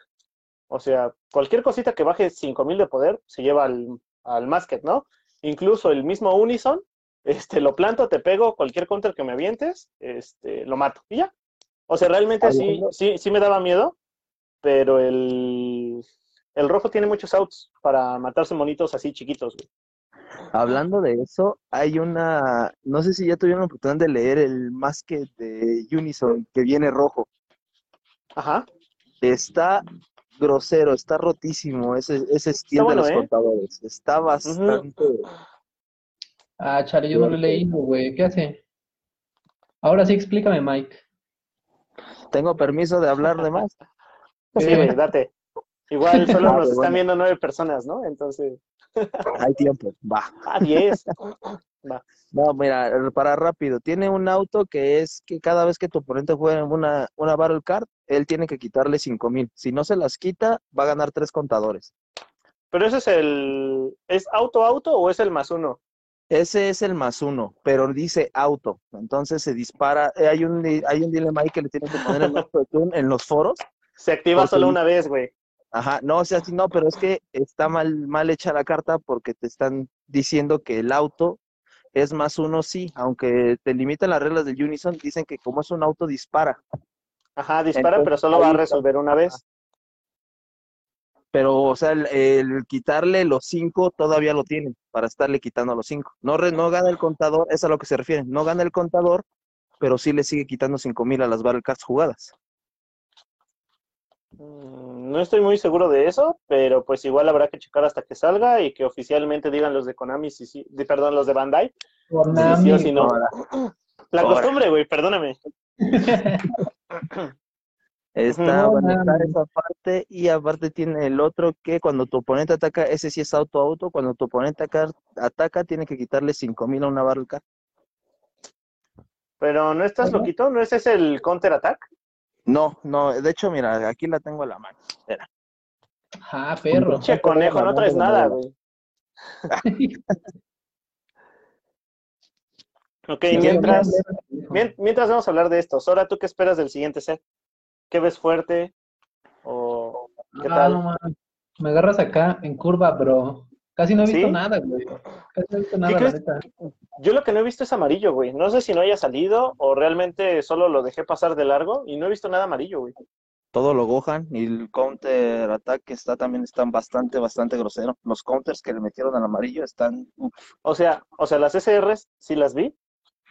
o sea, cualquier cosita que baje 5.000 de poder se lleva al, al Masket, ¿no? Incluso el mismo Unison, este, lo planto, te pego, cualquier counter que me avientes, este, lo mato, y ya. O sea, realmente sí, sí, sí me daba miedo, pero el, el rojo tiene muchos outs para matarse monitos así chiquitos, güey. Hablando de eso, hay una, no sé si ya tuvieron la oportunidad de leer el Masket de Unison que viene rojo. Ajá. Está grosero, está rotísimo ese, ese estilo bueno, de los ¿eh? contadores. Está bastante. Ah, chale, yo no lo he leído, güey. ¿Qué hace? Ahora sí explícame, Mike. Tengo permiso de hablar de más. <laughs> Sí, date. Igual <laughs> solo nos están viendo nueve personas, ¿no? Entonces, <laughs> Hay tiempo, va. ah, diez. No, mira, para rápido, tiene un auto que es que cada vez que tu oponente juega en una, una Battle Card, él tiene que quitarle cinco mil. Si no se las quita, va a ganar tres contadores. Pero ese es el. ¿Es auto-auto o es el más uno? Ese es el más uno, pero dice auto. Entonces se dispara. eh, hay un hay un dilema ahí que le tienen que poner el auto de Tune en los foros. Se activa Porque solo una vez, güey. Ajá, no, o sea, sí, no, pero es que está mal, mal hecha la carta porque te están diciendo que el auto es más uno, sí, aunque te limitan las reglas del Unison, dicen que como es un auto dispara, Ajá, dispara, Entonces, pero solo va a resolver una vez. Pero, o sea, el, el quitarle los cinco todavía lo tienen para estarle quitando los cinco. No, re- no gana el contador, es a lo que se refiere, no gana el contador, pero sí le sigue quitando cinco mil a las Cards jugadas. Mm, No estoy muy seguro de eso, pero pues igual habrá que checar hasta que salga y que oficialmente digan los de Konami, si sí, de- perdón, los de Bandai, si Konami, sí o si no. Ahora, La Ahora. costumbre, güey, perdóname. <laughs> Está, bueno, está esa parte y aparte tiene el otro que cuando tu oponente ataca, ese sí es auto auto, cuando tu oponente ataca, ataca tiene que quitarle 5000 a una Card. Pero no estás loquito, ¿no ese es el counter attack? No, no, de hecho, mira, aquí la tengo a la mano. Espera. Ah, perro. Che, conejo, no traes nada, güey. <laughs> Ok, Sí, mientras, mientras vamos a hablar de esto, Sora, ¿tú qué esperas del siguiente set? ¿Qué ves fuerte? ¿O qué Ah, tal? no. Me agarras acá en curva, bro. Casi no he visto ¿Sí? nada, güey. Casi no he visto nada, la crees? neta. Yo lo que no he visto es amarillo, güey. No sé si no haya salido o realmente solo lo dejé pasar de largo y no he visto nada amarillo, güey. Todo lo Gohan y el counter ataque está también están bastante, bastante grosero. Los counters que le metieron al amarillo están, uf, O sea, o sea, las SRs sí las vi,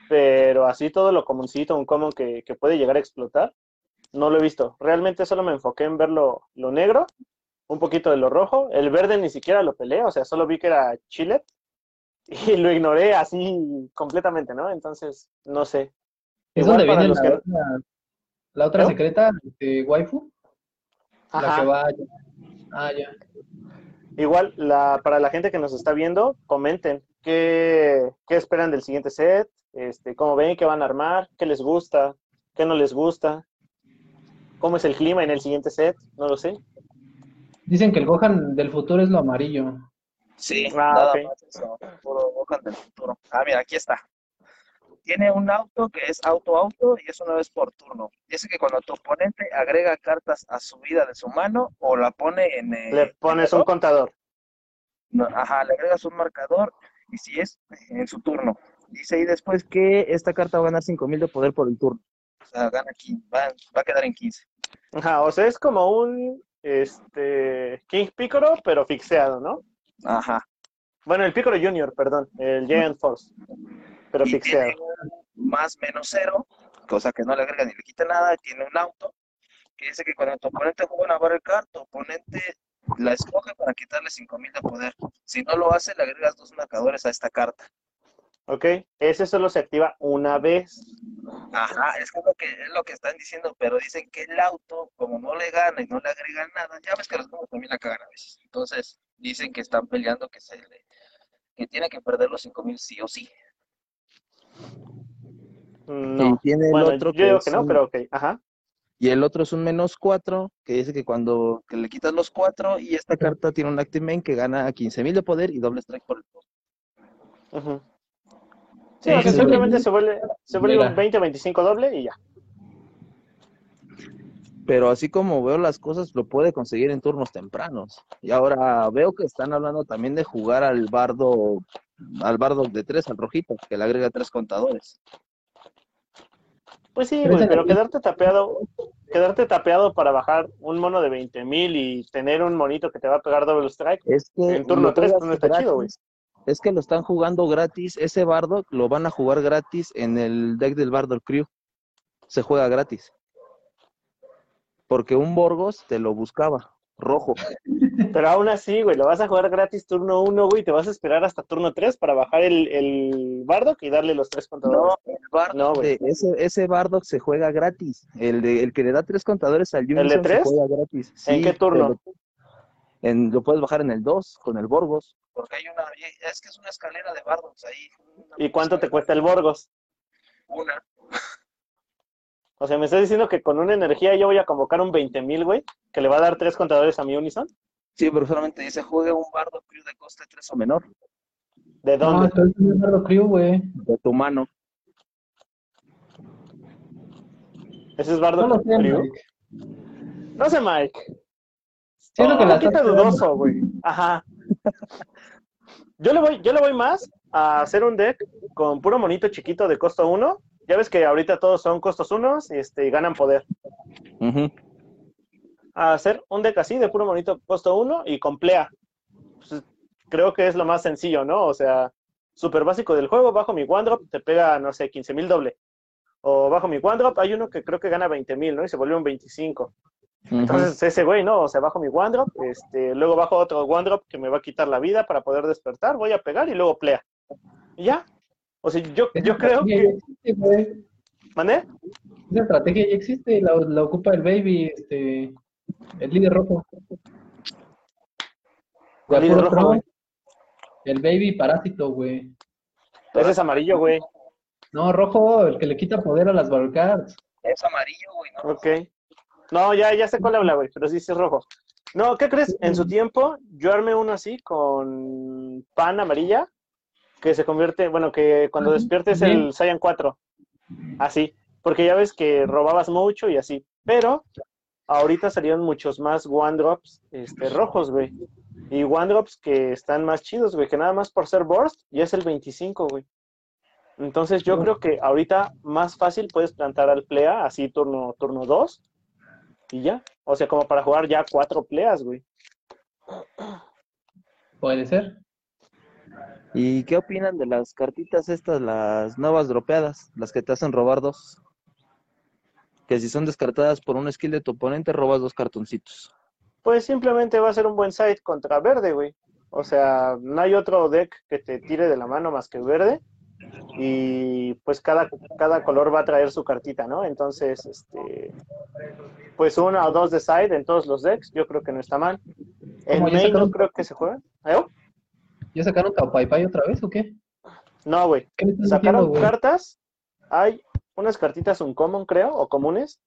pero así todo lo comuncito, un common que, que puede llegar a explotar, no lo he visto. Realmente solo me enfoqué en ver lo, lo negro, un poquito de lo rojo. El verde ni siquiera lo peleé, o sea, solo vi que era chile <laughs> y lo ignoré así completamente, ¿no? Entonces, no sé. ¿Es Igual donde viene la, que- otra, la otra ¿No? secreta de waifu? La que va... Ah, ya. Igual, la, para la gente que nos está viendo, comenten qué, qué esperan del siguiente set, este, cómo ven, qué van a armar, qué les gusta, qué no les gusta, cómo es el clima en el siguiente set, no lo sé. Dicen que el Gohan del futuro es lo amarillo. Sí, Ah, nada más eso. Puro Gohan del futuro. Ah, mira, aquí está. Tiene un auto que es auto-auto y es una vez por turno. Dice que cuando tu oponente agrega cartas a su vida de su mano o la pone en. eh, Le pones en un contador. No, ajá, le agregas un marcador y si es en su turno. Dice ahí después que esta carta va a ganar 5000 de poder por el turno. O sea, gana aquí, va, va a quedar en 15. Ajá, o sea, es como un este King Piccolo, pero fixeado, ¿no? Ajá. Bueno, el Piccolo Junior, perdón, el Giant Force, pero y fixeado. más menos cero, cosa que no le agrega ni le quita nada. Tiene un auto que dice que cuando tu oponente juega una barrel card, tu oponente la escoge para quitarle 5000 de poder. Si no lo hace, le agregas dos marcadores a esta carta. ¿Ok? Ese solo se activa una vez. Ajá, es que es lo que es lo que están diciendo, pero dicen que el auto, como no le gana y no le agregan nada, ya ves que los juegos también la cagan a veces. Entonces, dicen que están peleando que se le, que tiene que perder los 5000 sí o sí. No. Y tiene el Bueno, otro yo digo es que no, un- pero ok. Ajá. Y el otro es un menos 4, que dice que cuando que le quitas los 4 y esta carta tiene un Active Main que gana 15.000 de poder y doble strike por el turno. Ujú. Sí, Sí, o sea, sí, simplemente sí. se vuelve, se vuelve un 20-25 doble y ya. Pero así como veo las cosas, lo puede conseguir en turnos tempranos. Y ahora veo que están hablando también de jugar al bardo, al bardo de 3, al rojito, que le agrega tres contadores. Pues sí, Pero güey, pero quedarte tapeado, quedarte tapeado para bajar un mono de 20.000 y tener un monito que te va a pegar doble strike. Es que En turno lo tres, juegas no está chido, gratis. Es que lo están jugando gratis. Ese Bardock lo van a jugar gratis en el deck del Bardock Crew. Se juega gratis. Porque un Borgos te lo buscaba, rojo. <laughs> Pero aún así, güey, lo vas a jugar gratis turno 1, güey, te vas a esperar hasta turno 3 para bajar el, el Bardock y darle los tres contadores. No, el Bardock No, güey. de- ese, ese Bardock se juega gratis. El, de, el que le da tres contadores al de Unison se tres? juega gratis. ¿En Sí, qué turno? pero en- lo puedes bajar en el 2 con el Borgos. Porque hay una, es que es una escalera de Bardocks ahí. ¿Y cuánto te cuesta el Borgos? Una. <laughs> O sea, me estás diciendo que con una energía yo voy a convocar un 20.000, güey, que le va a dar tres contadores a mi Unison. Sí, pero solamente dice juega un Bardock Crew de coste 3 o menor. ¿De No, dónde? esto es un Leonardo Crew, güey. De tu mano. Ese es No lo sé, Crew. Mike. No sé, Mike. Siento que un la dudoso, güey. Ajá. Yo le voy, yo le voy más a hacer un deck con puro monito chiquito de costo 1. Ya ves que ahorita todos son costos 1 este, y ganan poder. A hacer un deck así de puro monito costo 1 y con plea. Pues, creo que es lo más sencillo, ¿no? O sea, súper básico del juego. Bajo mi one drop te pega, no sé, 15 mil doble. O bajo mi one drop hay uno que creo que gana 20 mil, ¿no? Y se vuelve un 25. Entonces ese güey, no, o sea, bajo mi one drop, este, luego bajo otro one drop que me va a quitar la vida para poder despertar, voy a pegar y luego plea. Y ya. O sea, yo, yo creo que... existe. ¿Mané? Esa estrategia ya existe, la, la ocupa el baby, este, el líder rojo. ¿Cuál De líder rojo, güey? El baby parásito, güey. Ese es amarillo, güey. No, rojo, el que le quita poder a las Battle Cards. Es amarillo, güey, ¿no? Ok. No, ya, ya sé cuál habla, güey, pero sí, sí es rojo. No, ¿qué crees? En su tiempo, yo armé uno así con pan amarilla, que se convierte, bueno, que cuando despiertes el Saiyan 4. Así. Porque ya ves que robabas mucho y así. Pero ahorita salieron muchos más one drops este, rojos, güey. Y one drops que están más chidos, güey, que nada más por ser burst ya es el 25, güey. Entonces yo creo que ahorita más fácil puedes plantar al plea, así turno, turno 2, y ya. O sea, como para jugar ya cuatro pleas, güey. Puede ser. ¿Y qué opinan de las cartitas estas, las nuevas dropeadas, las que te hacen robar dos? Que si son descartadas por un skill de tu oponente, robas dos cartoncitos. Pues simplemente va a ser un buen side contra verde, güey. O sea, no hay otro deck que te tire de la mano más que verde. Y pues cada, cada color va a traer su cartita, ¿no? Entonces, este, pues una o dos de side en todos los decks, yo creo que no está mal. En ¿Cómo, ya main no creo que se juegue. ¿Eh? ¿Ya sacaron Pai otra vez o qué? No, güey. ¿Qué me estás Sacaron diciendo, cartas. Hay unas cartitas uncommon, creo, o comunes,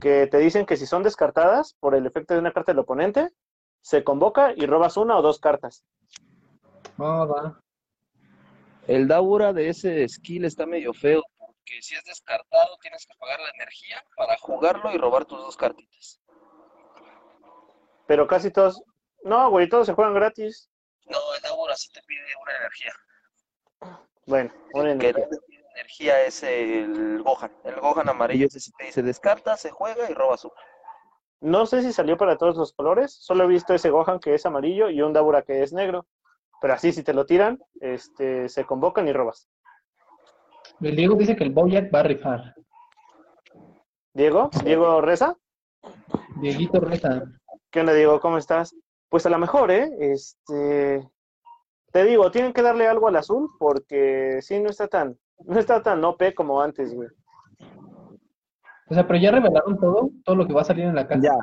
que te dicen que si son descartadas por el efecto de una carta del oponente, se convoca y robas una o dos cartas. Ah, va. El Daura de ese skill está medio feo, porque si es descartado tienes que pagar la energía para jugarlo y robar tus dos cartitas. Pero casi todos. No, güey, todos se juegan gratis. No, el Daura sí te pide una energía. Bueno, una El que energía. te pide energía es el Gohan. El Gohan amarillo ese sí te dice descarta, se juega y robas una. No sé si salió para todos los colores. Solo he visto ese Gohan que es amarillo y un Dabura que es negro. Pero así, si te lo tiran, este, se convocan y robas. El Diego dice que el Boyack va a rifar. Diego, Diego Reza. Dieguito Reza. ¿Qué onda, Diego? ¿Cómo estás? Pues a lo mejor, ¿eh? Este, te digo, tienen que darle algo al azul porque sí, no está tan, no está tan OP como antes, güey. O sea, pero ya revelaron todo, todo lo que va a salir en la caja. Ya,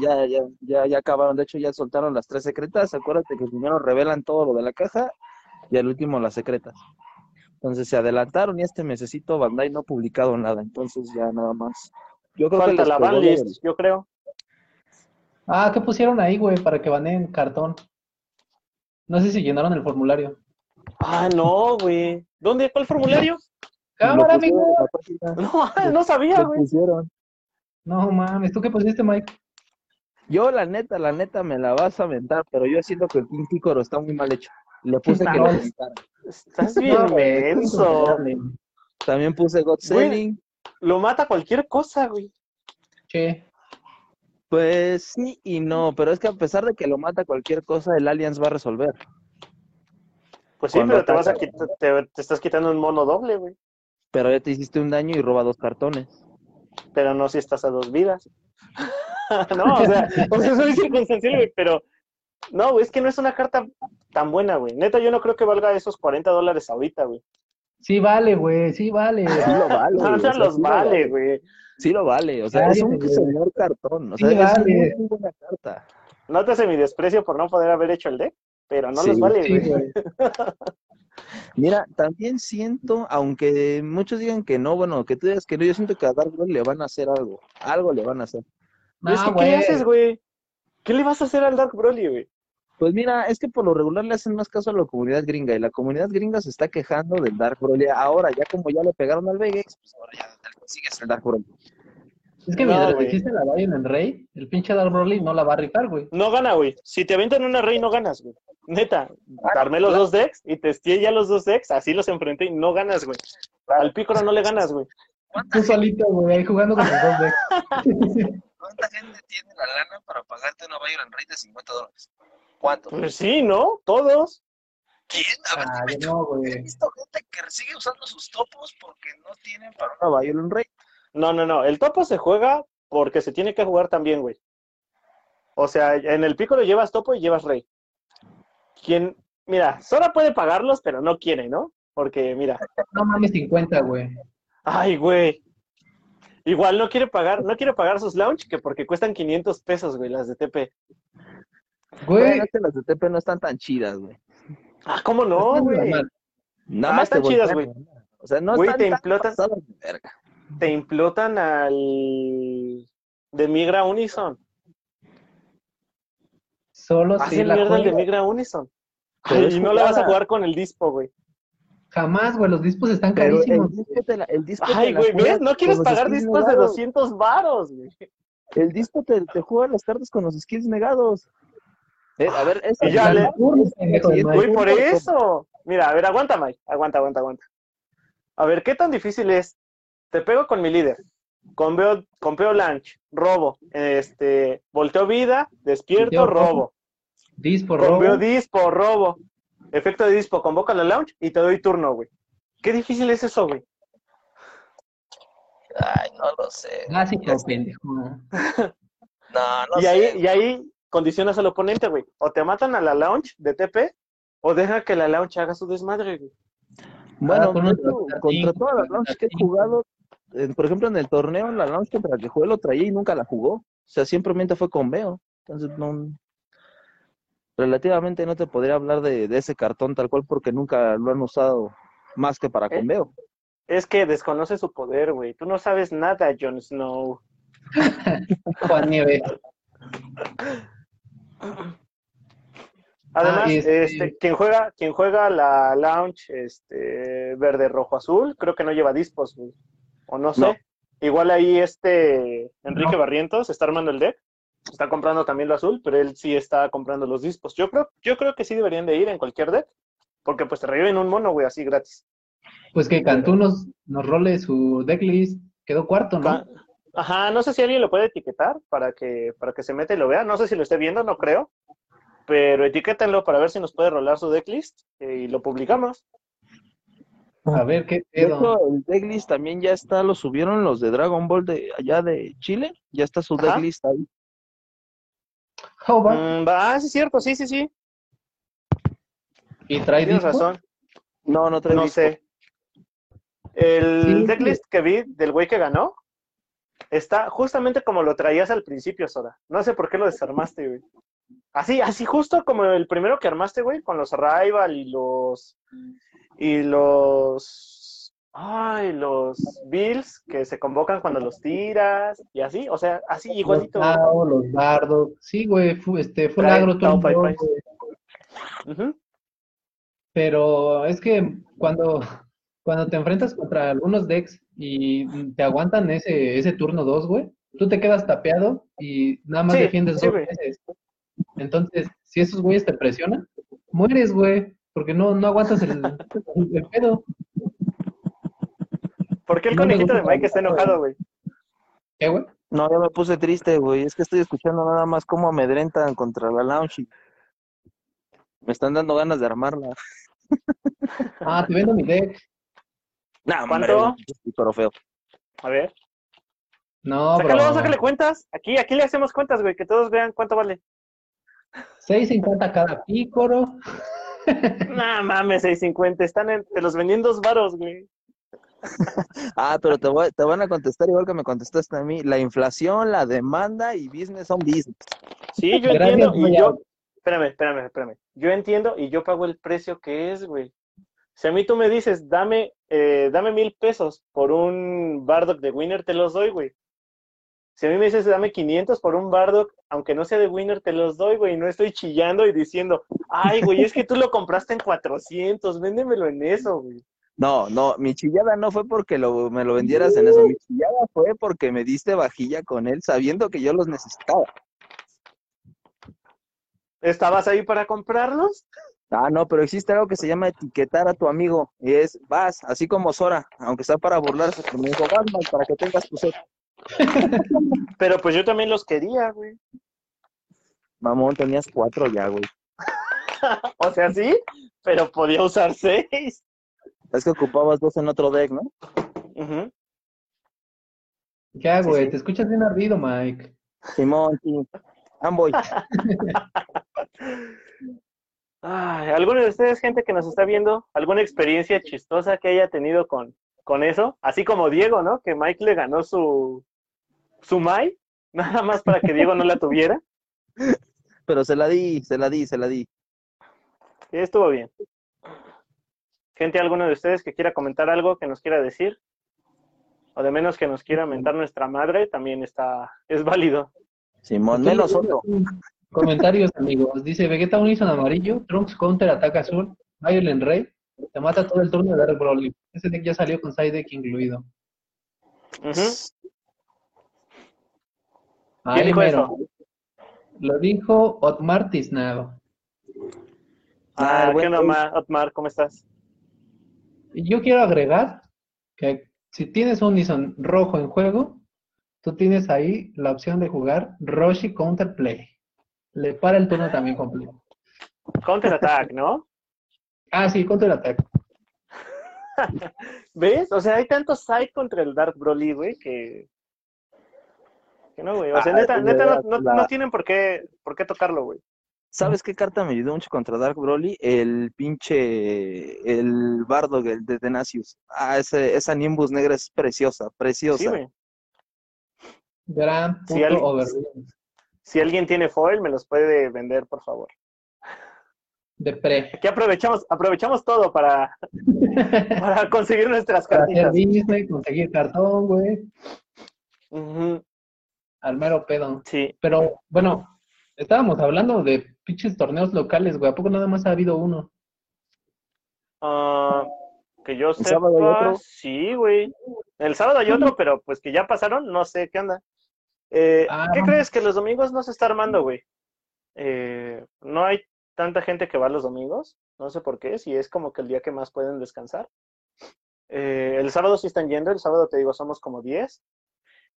ya, ya, ya, ya acabaron. De hecho, ya soltaron las tres secretas. Acuérdate que primero revelan todo lo de la caja y al último las secretas. Entonces se adelantaron y este mesecito Bandai no ha publicado nada. Entonces ya nada más. Yo creo que Falta la banlist, yo creo. Ah, ¿qué pusieron ahí, güey? Para que baneen cartón. No sé si llenaron el formulario. Ah, no, güey. ¿Dónde? ¿Cuál formulario? ¡Cámara, amigo! No, <laughs> no sabía, güey. pusieron. No mames, ¿tú qué pusiste, Mike? Yo, la neta, la neta, me la vas a mentar, pero yo siento que el King Picoro está muy mal hecho. Le puse que No, lo. Estás bien No, menso. También puse God. Sailing. Lo mata cualquier cosa, güey. Che, Pues sí y no, pero es que a pesar de que lo mata cualquier cosa, el Alliance va a resolver. Pues sí, Cuando pero te vas a quitar, te, te estás quitando un mono doble, güey. Pero ya te hiciste un daño y roba dos cartones. Pero no si estás a dos vidas. <laughs> no, o sea, <laughs> o sea, es muy circunstancial, güey, pero no, güey, es que no es una carta tan buena, güey. Neta, yo no creo que valga esos 40 dólares ahorita, güey. sí vale, güey, sí vale. <laughs> Sí lo vale. No, o sea, los sí vale, güey. Sí lo vale. O sea, es un güey. señor cartón. O Sí sea, es vale. una muy buena carta. No te hace mi desprecio por no poder haber hecho el deck, pero no Sí, los vale, güey. güey. Mira, también siento, aunque muchos digan que no, bueno, que tú digas que no, yo siento que a Dark Lord le van a hacer algo. Algo le van a hacer. Pero es No, que, ¿qué le haces, güey? ¿Qué le vas a hacer al Dark Broly, güey? Pues mira, es que por lo regular le hacen más caso a la comunidad gringa y la comunidad gringa se está quejando del Dark Broly. Ahora, ya como ya le pegaron al Vegex, pues ahora ya el que sigue es el Dark Broly. Es que No, mientras güey. existe la Lion en Rey, el pinche Dark Broly no la va a rifar, güey. No gana, güey. Si te aventan una rey, no ganas, güey. Neta, armé los dos decks y testé ya los dos decks, así los enfrenté y no ganas, güey. Al Pícoro no le ganas, güey. Tú solito, güey, ahí jugando con tus dos decks. <laughs> ¿Cuánta gente tiene la lana para pagarte una Byron Rate de 50 dólares? ¿Cuántos? Pues sí, ¿no? Todos. ¿Quién? A ver, Ah, dime no, tú. He güey. visto gente que sigue usando sus topos porque no tienen para una Byron Rate. No, no, no. El topo se juega porque se tiene que jugar también, güey. O sea, en el Pícoro llevas topo y llevas rey. Quien, mira, Sora puede pagarlos, pero no quiere, ¿no? Porque, mira, No mames, 50, güey. ay, güey. Igual no quiere pagar, no quiere pagar sus launch que porque cuestan 500 pesos, güey, las de TP. Güey, Bueno, es que las de TP no están tan chidas, güey. Ah, ¿cómo no, güey? Nada más están te chidas, voltean, O sea, no Güey, están te tan implotan- pasadas verga. Te implotan al de Migra Unison. Solo si Hacen la mierda el de. Migra Unison. Ay, y no la vas a jugar con el dispo, güey. Jamás, güey, los dispos están Pero carísimos. el disco te la, el disco te Ay, güey, juega ¿ves? No quieres pagar skills dispos de negados. 200 varos, güey. El disco te, te juega las cartas con los skills negados. Eh, a ver, eso Y ya le-. Güey, por eso. Mira, a ver, aguanta, Mike. Aguanta, aguanta, aguanta. A ver, ¿qué tan difícil es? Te pego con mi líder. Compeo, compeo lunch, robo, este, volteo vida, despierto, robo. robo. Dispo, Compeo robo. dispo, robo. Efecto de dispo, convoca la launch y te doy turno, güey. Qué difícil es eso, güey. Ay, no lo sé. Básico, pendejo. <laughs> No, no y sé. ahí, y ahí condicionas al oponente, güey. O te matan a la launch de TP, o deja que la launch haga su desmadre, güey. Bueno, Ah, contra todas las launches que he jugado, eh, por ejemplo, en el torneo, la launch contra la que jugué lo traía y nunca la jugó. O sea, simplemente fue con Veo. Entonces, no. Relativamente no te podría hablar de, de ese cartón tal cual porque nunca lo han usado más que para ¿Eh? con Veo. Es que desconoce su poder, güey. Tú no sabes nada, Jon Snow. <laughs> Juan Nieves. <clears throat> Además, Ah, este- este, quien juega, quien juega la launch este, verde, rojo, azul, creo que no lleva dispos, güey. O no sé. No. Igual ahí este Enrique No. Barrientos está armando el deck. Está comprando también lo azul, pero él sí está comprando los dispos. Yo creo, yo creo que sí deberían de ir en cualquier deck. Porque pues te reviven un mono, güey, así gratis. Pues que Cantú nos, nos role su decklist. Quedó cuarto, ¿no? Ajá, no sé si alguien lo puede etiquetar para que, para que se meta y lo vea. No sé si lo esté viendo, no creo. Pero etiquétenlo para ver si nos puede rolar su decklist eh, y lo publicamos. A ver qué pedo. el decklist también ya está, lo subieron los de Dragon Ball de allá de Chile. Ya está su decklist ahí. Mm, va, ah, sí, es cierto, sí, sí, sí. y trae Tienes disco. razón. No, no trae No disco. sé. El Sí, decklist que vi del güey que ganó está justamente como lo traías al principio, Sora. No sé por qué lo desarmaste, güey. Así, así justo como el primero que armaste, güey, con los Arrival y los. Y los. Ay, los Bills que se convocan cuando los tiras y así, o sea, así Los igualito. Los Bardo. Sí, güey, fu- este, full Trae agro. Ujú. Pero es que cuando, cuando te enfrentas contra algunos decks y te aguantan ese, ese turno 2, güey, tú te quedas tapeado y nada más Sí, defiendes sí, dos güey. veces. Entonces, si esos güeyes te presionan, mueres, güey, porque no, no aguantas el, el pedo. ¿Por qué el conejito de Mike está enojado, güey? ¿Qué, güey? No, ya me puse triste, güey. Es que estoy escuchando nada más cómo amedrentan contra la y me están dando ganas de armarla. <laughs> Ah, te vendo mi deck. Nah, ¿Cuánto? pícaro feo. A ver. No, Sácalo, bro. sácale cuentas. Aquí, aquí le hacemos cuentas, güey, que todos vean cuánto vale. 6.50 cada pícoro. <laughs> No mames, 650. Están en, te los vendí en dos varos, güey. <laughs> Ah, pero te, voy- te van a contestar igual que me contestaste a mí. La inflación, la demanda y business son business. Sí, yo Gracias, entiendo. Y yo, espérame, espérame, espérame. Yo entiendo y yo pago el precio que es, güey. Si a mí tú me dices, dame, eh, dame mil pesos por un Bardock de Winner, te los doy, güey. Si a mí me dices, dame 500 por un Bardock, aunque no sea de Winner, te los doy, güey. No estoy chillando y diciendo, ay, güey, es que tú lo compraste en 400, véndemelo en eso, güey. No, no, mi chillada no fue porque lo, me lo vendieras en eso. Mi chillada fue porque me diste vajilla con él sabiendo que yo los necesitaba. ¿Estabas ahí para comprarlos? Ah, no, pero existe algo que se llama etiquetar a tu amigo. Y es, vas, así como Sora, aunque sea para burlarse, pero me dijo, vas, para que tengas tu set. <laughs> Pero pues yo también los quería, güey. Mamón, tenías cuatro ya, güey. <laughs> O sea, sí, pero podía usar seis. Es que ocupabas dos en otro deck, ¿no? ¿Qué hago, Sí, güey? sí. Te escuchas bien ardido, Mike. Simón, sí. Amboy. <laughs> Ay, ¿Alguno de ustedes, gente que nos está viendo, alguna experiencia chistosa que haya tenido con, con eso? Así como Diego, ¿no? Que Mike le ganó su, su Mai, <laughs> nada más para que Diego no la tuviera. Pero se la di, se la di, se la di. Sí, estuvo bien. Gente, alguno de ustedes que quiera comentar algo, que nos quiera decir, o de menos que nos quiera mentar nuestra madre, también está, es válido. Simón, otro. aquí <laughs> Comentarios, amigos. Dice Vegeta Unison amarillo, Trunks Counter ataca azul, Violent Ray, te mata todo el turno de Dark Broly. Ese deck ya salió con side deck incluido. Ujú. Ahí ¿Quién dijo mero. eso? Lo dijo Otmar Tiznado. Ah, buen ¿qué onda, Otmar? ¿Cómo estás? Yo quiero agregar que si tienes un Unison rojo en juego, tú tienes ahí la opción de jugar Roshi Counter Play. Le para el turno también completo. Counter Attack, ¿no? Ah, sí, Counter Attack. <laughs> ¿Ves? O sea, hay tantos side contra el Dark Broly, güey, que... Que no, güey. O sea, Ah, neta, neta, no, no, la- no tienen por qué, por qué tocarlo, güey. ¿Sabes qué carta me ayudó mucho contra Dark Broly? El pinche, el Bardock el de Denacius. Ah, ese, esa Nimbus negra es preciosa, Sí, preciosa. güey. Gran Sí, puto alguien- overwhelm. Si alguien tiene foil, me los puede vender, por favor. De pre. Aquí aprovechamos, aprovechamos todo para, <laughs> para conseguir nuestras Para hacer cartitas. Disney, conseguir cartón, güey. Ujú, Al mero pedo. Sí. Pero, bueno, estábamos hablando de pinches torneos locales, güey. ¿A poco nada más ha habido uno? Ah, que yo ¿El sábado hay sepa, otro? sí, güey. El sábado hay otro, pero pues que ya pasaron, no sé qué onda. Eh, Ah, ¿Qué crees? Que los domingos no se está armando, güey. Eh, no hay tanta gente que va los domingos, no sé por qué, si es como que el día que más pueden descansar. Eh, el sábado sí están yendo, el sábado te digo, somos como 10.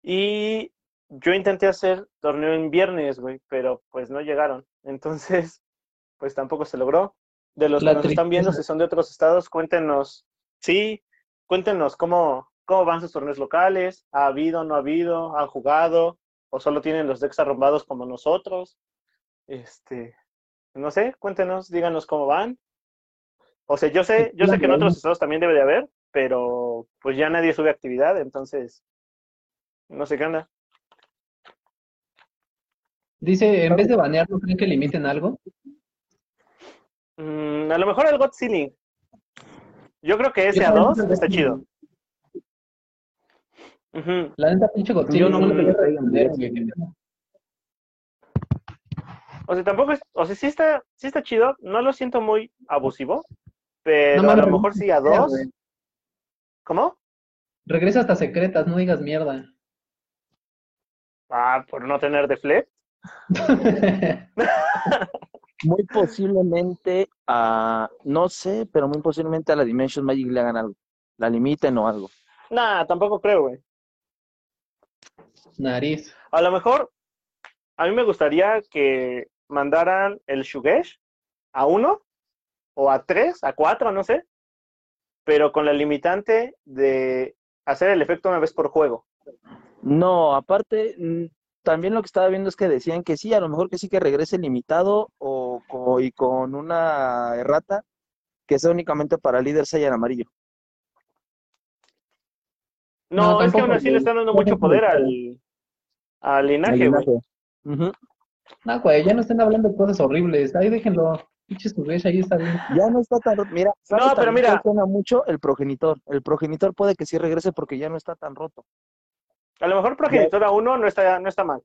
Y yo intenté hacer torneo en viernes, güey, pero pues no llegaron. <laughs> Entonces, pues tampoco se logró. De los La que nos están viendo, si son de otros estados, cuéntenos, sí, cuéntenos cómo, cómo van sus torneos locales, ha habido, no ha habido, han jugado, o solo tienen los decks arrombados como nosotros. Este, no sé, cuéntenos, díganos cómo van. O sea, yo sé, yo sé que en otros estados también debe de haber, pero pues ya nadie sube actividad, entonces no sé qué onda. Dice, en vez de banear, ¿no creen que limiten algo? Mm, a lo mejor el God Ceiling. Yo creo que ese a también 2 creo que está chido. La neta, pinche Godzilla Yo no, no me lo güey. O sea, tampoco es, o sea, sí está, sí está chido, no lo siento muy abusivo, pero No a lo mejor sí a regresa, dos. güey. ¿Cómo? Regresa hasta secretas, no digas mierda. Ah, por no tener deflect. <laughs> Muy posiblemente a, no sé, pero muy posiblemente a la Dimension Magic le hagan algo. La limiten o algo. Nah, tampoco creo, güey. Nariz. A lo mejor, a mí me gustaría que mandaran el Shugesh a uno, o a tres, a cuatro, no sé, pero con la limitante de hacer el efecto una vez por juego. No, aparte, también lo que estaba viendo es que decían que sí, a lo mejor que sí que regrese limitado o, y con una errata que sea únicamente para líder Saiyan amarillo. No, No, es que aún así le están dando mucho poder al, al linaje, Al. No, güey, ya no estén hablando de cosas horribles. Ahí déjenlo. Pinches ahí está bien. Ya no está tan roto. Mira, ¿sabes No, pero mira. suena mucho el progenitor. El progenitor puede que sí regrese porque ya no está tan roto. A lo mejor progenitor a uno no está, no está mal.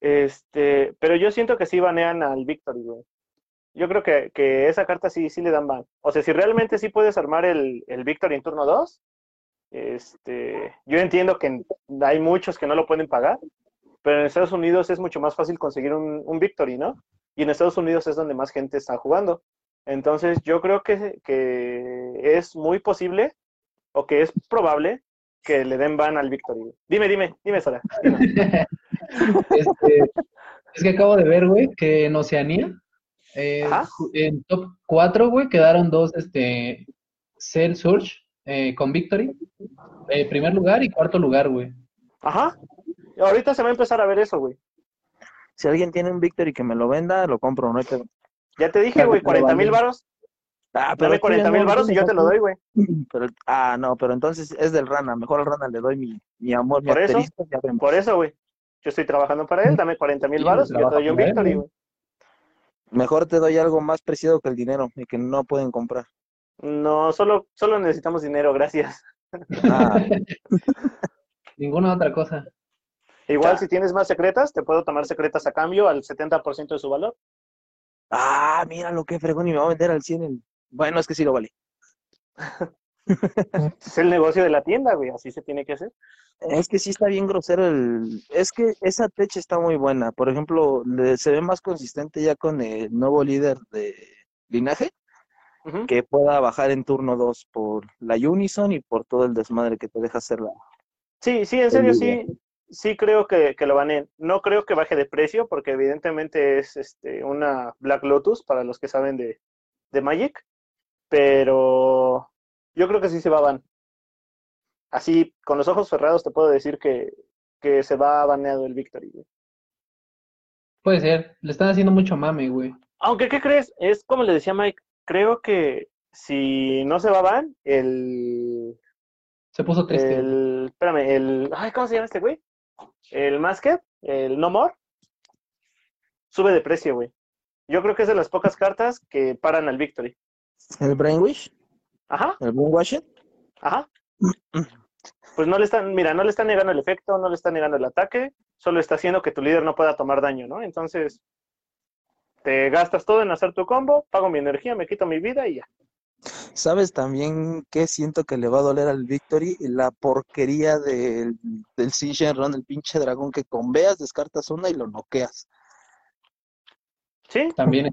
Este, pero yo siento que sí banean al Victory, güey. Yo creo que, que esa carta sí, sí le dan ban. O sea, si realmente sí puedes armar el, el Victory en turno 2, este, yo entiendo que hay muchos que no lo pueden pagar, pero en Estados Unidos es mucho más fácil conseguir un, un Victory, ¿no? Y en Estados Unidos es donde más gente está jugando. Entonces, yo creo que, que es muy posible o que es probable que le den ban al Victory. Dime, dime, dime, Sara. dime. <laughs> Este, es que acabo de ver, güey, que en Oceanía, eh, en top 4, güey, quedaron dos, este, Cell Surge eh, con Victory. Eh, primer lugar y cuarto lugar, güey. Ajá. Ahorita se va a empezar a ver eso, güey. Si alguien tiene un Victory que me lo venda, lo compro, no hay pedo. Ya te dije, güey, pero 40 mil varos. Ah, Dame tú 40 ya mil no varos y yo te lo doy, güey. <laughs> Pero, ah, no, pero entonces es del Rana. Mejor al Rana le doy mi, mi amor, mi Por eso, ya vemos. Por eso, güey. Yo estoy trabajando para él, dame 40 mil Sí, varos y yo te doy un Victory, güey. güey. Mejor te doy algo más preciado que el dinero y que no pueden comprar. No, solo, solo necesitamos dinero, gracias. Ah, <laughs> Ninguna otra cosa. Igual Ya. si tienes más secretas, te puedo tomar secretas a cambio al 70% de su valor. ah, mira lo que fregón y me va a vender al 100. el- Bueno, es que sí lo vale. <laughs> Es el negocio de la tienda, güey, así se tiene que hacer. Es que sí está bien grosero el... Es que esa techa está muy buena. Por ejemplo, le- se ve más consistente ya con el nuevo líder de linaje, que pueda bajar en turno 2 por la Unison y por todo el desmadre que te deja hacer la... Sí, sí, en serio, sí, sí creo que, que lo baneen. No creo que baje de precio, porque evidentemente es este, una Black Lotus, para los que saben de, de Magic. Pero yo creo que sí se va a ban. Así, con los ojos cerrados te puedo decir que, que se va baneado el Victory, güey. Puede ser, le están haciendo mucho mame, güey. Aunque, ¿qué crees? Es como le decía Mike, creo que si no se va ban, el... Se puso triste. el espérame, el... Ay, ¿cómo se llama este güey? El Masked, el No More, sube de precio, güey. Yo creo que es de las pocas cartas que paran al Victory. ¿El Brainwish? Ajá, ¿El Brainwashed? ajá. <clears throat> Pues no le están, mira, no le están negando el efecto, no le están negando el ataque, solo está haciendo que tu líder no pueda tomar daño, ¿no? Entonces, te gastas todo en hacer tu combo, pago mi energía, me quito mi vida y ya. ¿Sabes también qué siento que le va a doler al Victory? La porquería del, del Run, el pinche dragón que con veas descartas una y lo noqueas. ¿Sí? También.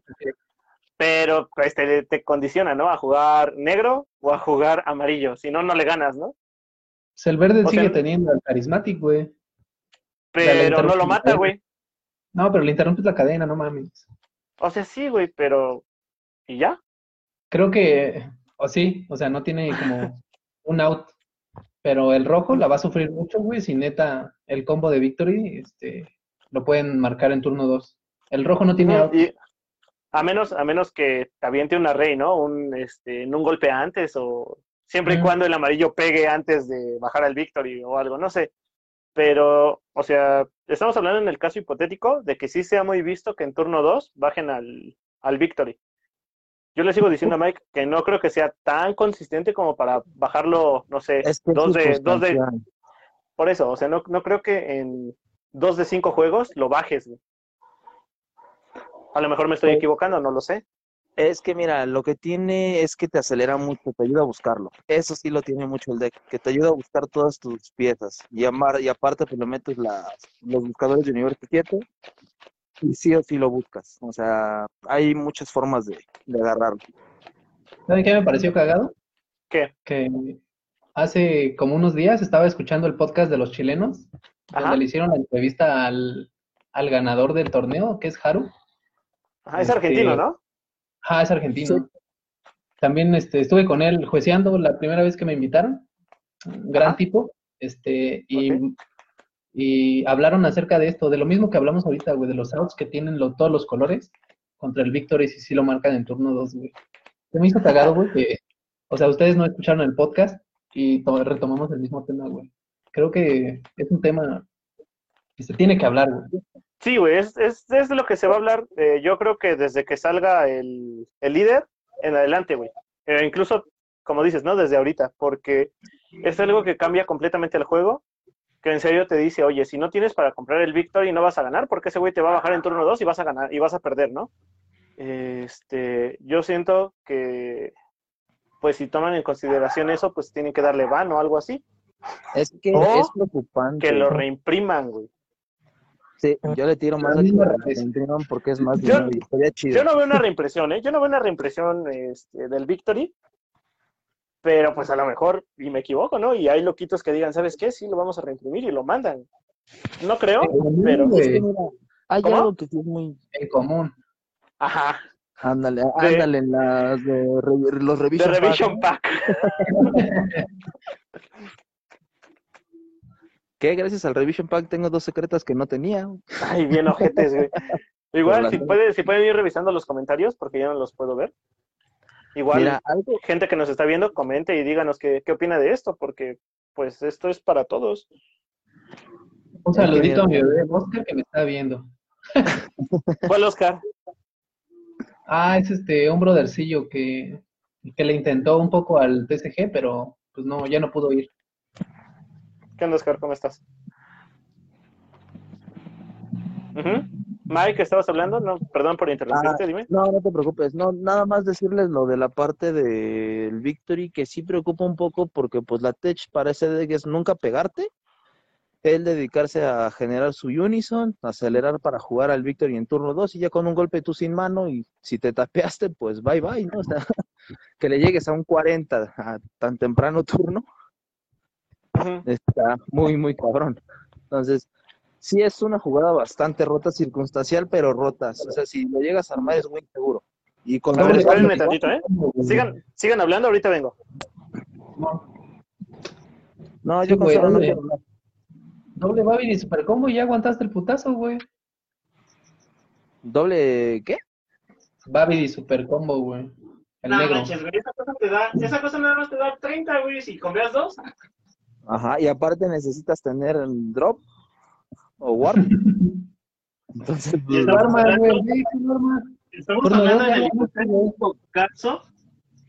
Pero este, te condiciona, ¿no? A jugar negro o a jugar amarillo. Si no, no le ganas, ¿no? Pues el verde O sigue sea- teniendo al Charismatic, güey. Pero no lo mata, güey. No, pero le interrumpes la cadena, no mames. O sea, sí, güey, pero... ¿Y ya? Creo que, o sí, o sea, no tiene como un out. Pero el rojo la va a sufrir mucho, güey, si neta el combo de Victory, este, lo pueden marcar en turno 2. El rojo no tiene out. Y a menos, a menos que te aviente una rey, ¿no? Un, este, en un golpe antes o siempre y cuando el amarillo pegue antes de bajar al victory o algo, no sé. Pero, o sea, estamos hablando en el caso hipotético de que sí sea muy visto que en turno 2 bajen al, al victory. Yo le sigo diciendo a Mike que no creo que sea tan consistente como para bajarlo, no sé, Es que dos de, dos de, por eso, o sea, no, no creo que en dos de cinco juegos lo bajes. güey. A lo mejor me estoy equivocando, no lo sé. Es que mira, lo que tiene es que te acelera mucho, te ayuda a buscarlo. Eso sí lo tiene mucho el deck, que te ayuda a buscar todas tus piezas. Y, amar, y aparte pues le metes las, los buscadores de universo 7 y sí o sí lo buscas. O sea, hay muchas formas de, de agarrarlo. ¿Saben qué me pareció cagado? ¿Qué? Que hace como unos días estaba escuchando el podcast de los chilenos, Ajá. donde le hicieron la entrevista al, al ganador del torneo, que es Haru. Ajá, es Este, argentino, ¿no? Ah, es argentino. También este, estuve con él jueceando la primera vez que me invitaron. Un gran Ajá. tipo. Este, y, y hablaron acerca de esto, de lo mismo que hablamos ahorita, güey, de los outs que tienen lo- todos los colores contra el Victory si sí lo marcan en turno 2, güey. Se me hizo cagado, güey, que, o sea, ustedes no escucharon el podcast y to- retomamos el mismo tema, güey. Creo que es un tema que se tiene que hablar, güey. Sí, güey, es, es, es de lo que se va a hablar. eh, yo creo que desde que salga el, el líder en adelante, güey. Eh, incluso, como dices, ¿no? Desde ahorita, porque es algo que cambia completamente el juego. Que en serio te dice, oye, si no tienes para comprar el Victory no vas a ganar, porque ese güey te va a bajar en turno 2 y vas a ganar y vas a perder, ¿no? Este, yo siento que, pues si toman en consideración eso, pues tienen que darle van o algo así. Es que O es preocupante. Que lo reimpriman, güey. Sí, yo le tiro más a porque es más Yo- dinero chido. Yo no veo una reimpresión, ¿eh? Yo no veo una reimpresión este, del Victory, pero pues a lo mejor, y me equivoco, ¿no? Y hay loquitos que digan, ¿sabes qué? Sí, lo vamos a reimprimir y lo mandan. No creo, pero... güey, Es que mira, hay ¿Cómo? algo que sí es muy... en común. Ajá, Ándale, De- ándale, en las de los de revision pack, Revision. Pack. <laughs> <laughs> Que gracias al revision pack tengo dos secretas que no tenía. Ay, bien ojetes, güey. <laughs> Igual, si, puede, si pueden ir revisando los comentarios, porque ya no los puedo ver. Igual, Mira, algo, gente que nos está viendo, comente y díganos qué, qué opina de esto, porque pues esto es para todos. Un saludito a mi bebé Oscar que me está viendo. <laughs> ¿Cuál, Oscar? Ah, es este, un brothercillo que, que le intentó un poco al TCG, pero pues no, ya no pudo ir. ¿Qué onda, Oscar? ¿Cómo estás? Mike, ¿estabas hablando? No, perdón por interrumpirte, dime. no, no te preocupes, no, nada más decirles lo de la parte del Victory que sí preocupa un poco porque pues la Tech para ese deck es nunca pegarte, el dedicarse a generar su Unison, acelerar para jugar al Victory en turno 2 y ya con un golpe tú sin mano y si te tapeaste pues bye bye, ¿no? O sea, <laughs> que le llegues a un 40 a tan temprano turno Está muy, muy cabrón. Entonces, sí es una jugada bastante rota, circunstancial, pero rota. O sea, si lo llegas a armar es muy seguro. Y con A ver, Doble espérenme tantito, ¿eh? Sigan, sigan hablando, ahorita vengo. No, Sí, yo con güey, solo no doble. quiero hablar. Doble Babidi super combo y ya aguantaste el putazo, güey. ¿Doble qué? Babidi super combo, güey. El No negro. manches, güey, esa cosa te da, esa cosa nada más te da 30, güey, si compras dos. Ajá, y aparte necesitas tener el drop o <laughs> warp. Entonces, pues, estamos Arma, hablando-. Estamos en hipotético caso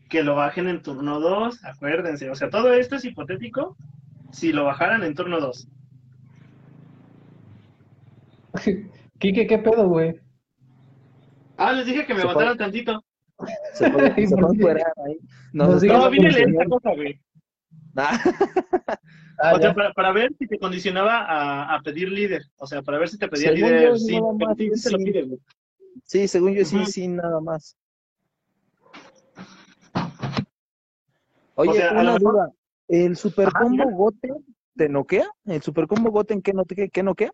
que lo bajen en turno 2, acuérdense. O sea, todo esto es hipotético si lo bajaran en turno 2. <laughs> Quique, ¿qué pedo, güey? Ah, les dije que me botaran tantito. se puede, <laughs> ¿Y se puede ahí. No, No, vine leer esta cosa, güey. Ah, Ah, O sea, para, para ver si te condicionaba a, a pedir líder. O sea, para ver si te pedía Según líder. yo, Sí, más, lo pide. Sí, según yo sí, sí, nada más. Oye, O sea, una mejor- duda. ¿El super Ajá. Goten te noquea? ¿El super combo Goten qué, no, qué, qué noquea?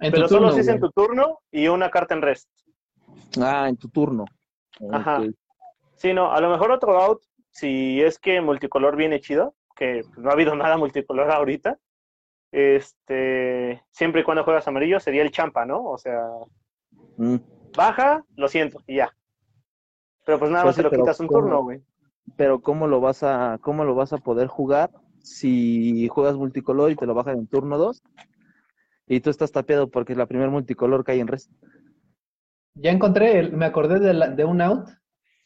En Pero tu solo turno, si es en tu turno y una carta en rest. Ah, en tu turno. Ajá. Sí, no, a lo mejor otro out, si es que multicolor viene chido, que no ha habido <laughs> nada multicolor ahorita, este, siempre y cuando juegas amarillo, sería el champa, ¿no? O sea, Mm. baja, lo siento, y ya. Pero pues nada Pues más sí, se lo quitas un turno, güey. Pero ¿cómo lo vas a cómo lo vas a poder jugar si juegas multicolor y te lo bajan en turno 2? Y tú estás tapeado porque es la primer multicolor que hay en res. Ya encontré, el- me acordé de, la- de un out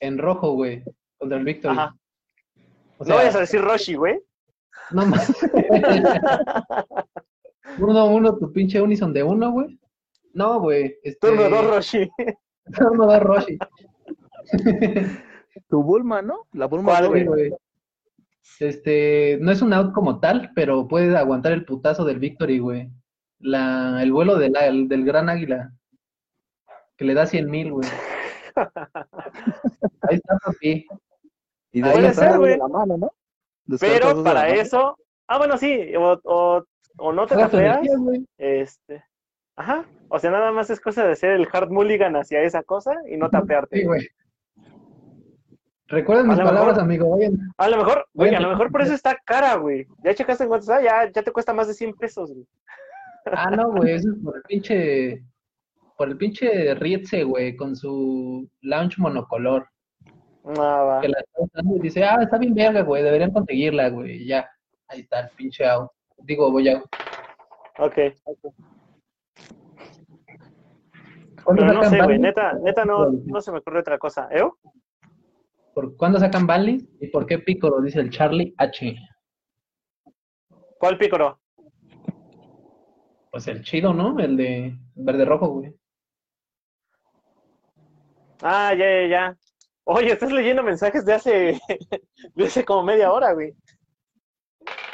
en rojo, güey, contra el Victory. Ajá. O no vayas a decir Roshi, güey. no más. <laughs> Turno uno, tu pinche Unison de uno, güey. No, güey. Este, Turno dos Roshi. <laughs> Turno dos Roshi. Tu Bulma, ¿no? La Bulma ¿Cuál, doble. Sí, güey. Este, no es un out como tal, pero puede aguantar el putazo del Victory, güey. La, el vuelo de la- el- del gran águila. Que le da 100 mil, güey. <laughs> Ahí está, papi. Y de Puede ahí ser, güey. Pero para mano. eso, ah, bueno, sí, o, o, o no te energía, güey. este, ajá, o sea, nada más es cosa de hacer el hard mulligan hacia esa cosa y no tapearte. Sí, güey. Recuerden mis palabras, mejor- amigo. Vayan. A lo mejor, güey, a lo mejor por eso está cara, güey. Ya checaste en cuánto está, ya, ya te cuesta más de 100 pesos, güey. Ah, no, güey, eso es por el pinche. Por el pinche Rietze, güey, con su launch monocolor. Ah, va. Que la está usando y dice, ah, está bien verga, güey, deberían conseguirla, güey. Ya, ahí está el pinche out. Digo, voy a. Ok. ¿Cuándo Pero no sé, güey, neta, neta no, no se me ocurre otra cosa. ¿Eh? ¿Por cuándo sacan Banlist? ¿Y por qué Piccolo? Dice el Charlie H. ¿Cuál pícoro? Pues el chido, ¿no? El de verde rojo, güey. Ah, ya, ya, ya. Oye, estás leyendo mensajes de hace, <laughs> de hace como media hora, güey.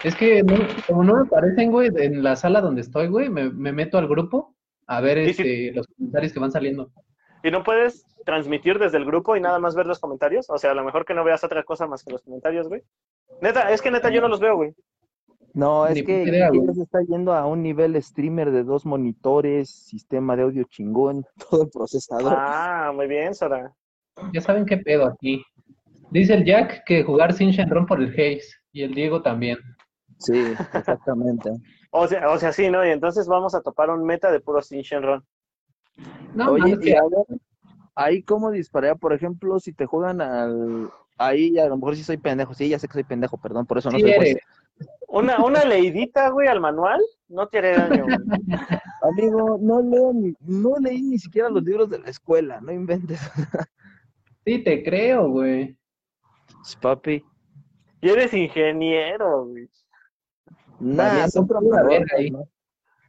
Es que no- como no me aparecen, güey, en la sala donde estoy, güey, me, me meto al grupo a ver este, los comentarios que van saliendo. ¿Y no puedes transmitir desde el grupo y nada más ver los comentarios? O sea, a lo mejor que no veas otra cosa más que los comentarios, güey. Neta, es que neta yo no los veo, güey. No, es Ni que idea, se está yendo a un nivel streamer de dos monitores, sistema de audio chingón, <laughs> todo el procesador. Ah, muy bien, Sora. Ya saben qué pedo aquí. Dice el Jack que jugar sin Shenron por el Haze. Y el Diego también. Sí, exactamente. <laughs> O sea, o sea, sí, ¿no? Y entonces vamos a topar un meta de puro Sin Shenron. No, Oye, y que- a ver, ahí cómo dispararía, por ejemplo, si te juegan al... Ahí a lo mejor sí soy pendejo, sí, ya sé que soy pendejo, perdón, por eso no sí soy eres. Una, una leidita, güey, al manual, no te haré daño, güey. <laughs> Amigo, no leo ni, no leí ni siquiera los libros de la escuela, no inventes. <laughs> Sí, te creo, güey. Papi, Y eres ingeniero, güey. nada, Valiendo soy cromador. ahí. nada más.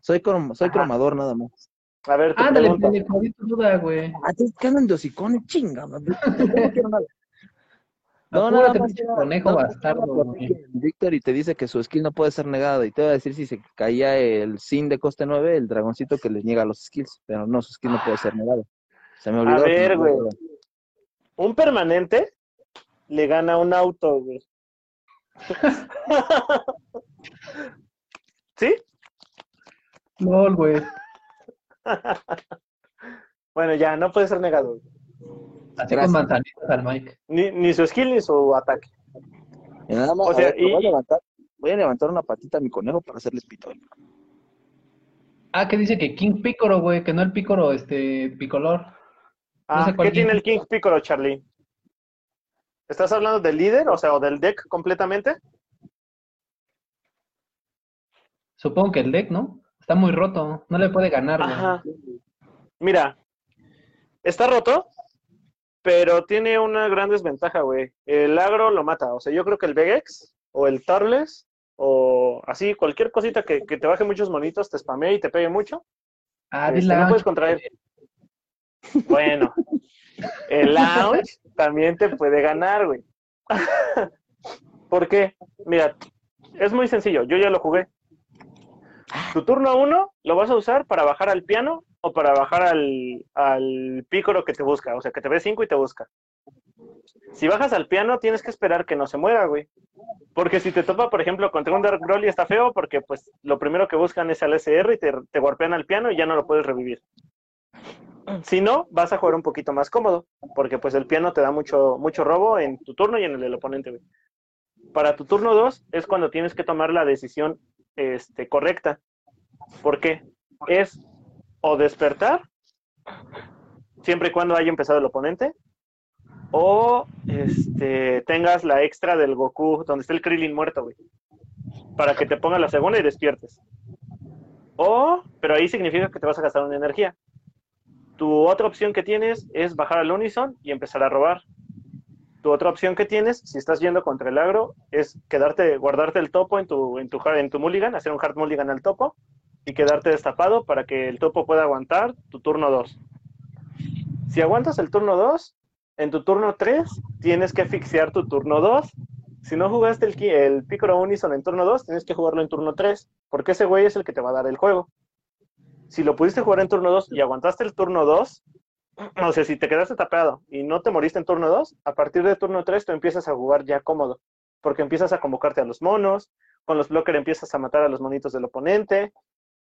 Soy, crom- soy Ajá. cromador nada más. A ver, te Ándale, pendejo, di tu duda, güey. Ah, te quedan de hocicones, chinga. No quiero <laughs> nada. Apúrate, más pinche era- conejo bastardo, güey. Víctor y te dice que su skill no puede ser negado y te va a decir si se caía el sin de coste 9, el dragoncito que le niega los skills, pero no, su skill no puede ser negado. Se me olvidó. que ver, me- güey. Un permanente le gana un auto, güey. <laughs> ¿Sí? LOL, güey. <laughs> Bueno, ya, no puede ser negado. güey. Así Gracias. con manzanitas al Mike. Ni, ni su skill ni su ataque. Y nada más, O a sea, ver, le voy, a levantar, voy a levantar una patita a mi conejo para hacerle pitón. Ah, que dice que King Picoro, güey, que no el Picoro, este, Picolor. Ah, sé ¿qué tiene el King Piccolo, Charlie? ¿Estás hablando del líder, o sea, o del deck completamente? Supongo que el deck, ¿no? Está muy roto, no le puede ganar. Ajá. Mira, está roto, pero tiene una gran desventaja, güey. El agro lo mata. O sea, yo creo que el Vegex o el Tarles o así, cualquier cosita que, que te baje muchos monitos, te spamee y te pegue mucho. Ah, dile no puedes contraer. Bueno, el <laughs> Lounge también te puede ganar, güey. ¿Por qué? Mira, es muy sencillo. Yo ya lo jugué. Tu turno uno lo vas a usar para bajar al piano o para bajar al, al pícoro que te busca. O sea, que te ve 5 y te busca. Si bajas al piano, tienes que esperar que no se muera, güey. Porque si te topa, por ejemplo, contra un Dark Broly está feo porque pues lo primero que buscan es al SR y te, te golpean al piano y ya no lo puedes revivir. Si no, vas a jugar un poquito más cómodo, porque pues el piano te da mucho, mucho robo en tu turno y en el del oponente, güey. Para tu turno 2 es cuando tienes que tomar la decisión este, correcta. ¿Por qué? Es o despertar, siempre y cuando haya empezado el oponente, o este, tengas la extra del Goku, donde está el Krillin muerto, güey. Para que te ponga la segunda y despiertes. O, pero ahí significa que te vas a gastar una energía. Tu otra opción que tienes es bajar al Unison y empezar a robar. Tu otra opción que tienes, si estás yendo contra el agro, es quedarte, guardarte el topo en tu, en tu, en tu mulligan, hacer un hard mulligan al topo y quedarte destapado para que el topo pueda aguantar tu turno 2. Si aguantas el turno 2, en tu turno 3 tienes que asfixiar tu turno 2. Si no jugaste el, el Piccolo Unison en turno 2, tienes que jugarlo en turno 3, porque ese güey es el que te va a dar el juego. Si lo pudiste jugar en turno 2 y aguantaste el turno 2, o sea, si te quedaste tapeado y no te moriste en turno 2, a partir de turno 3 tú empiezas a jugar ya cómodo, porque empiezas a convocarte a los monos, con los blockers empiezas a matar a los monitos del oponente,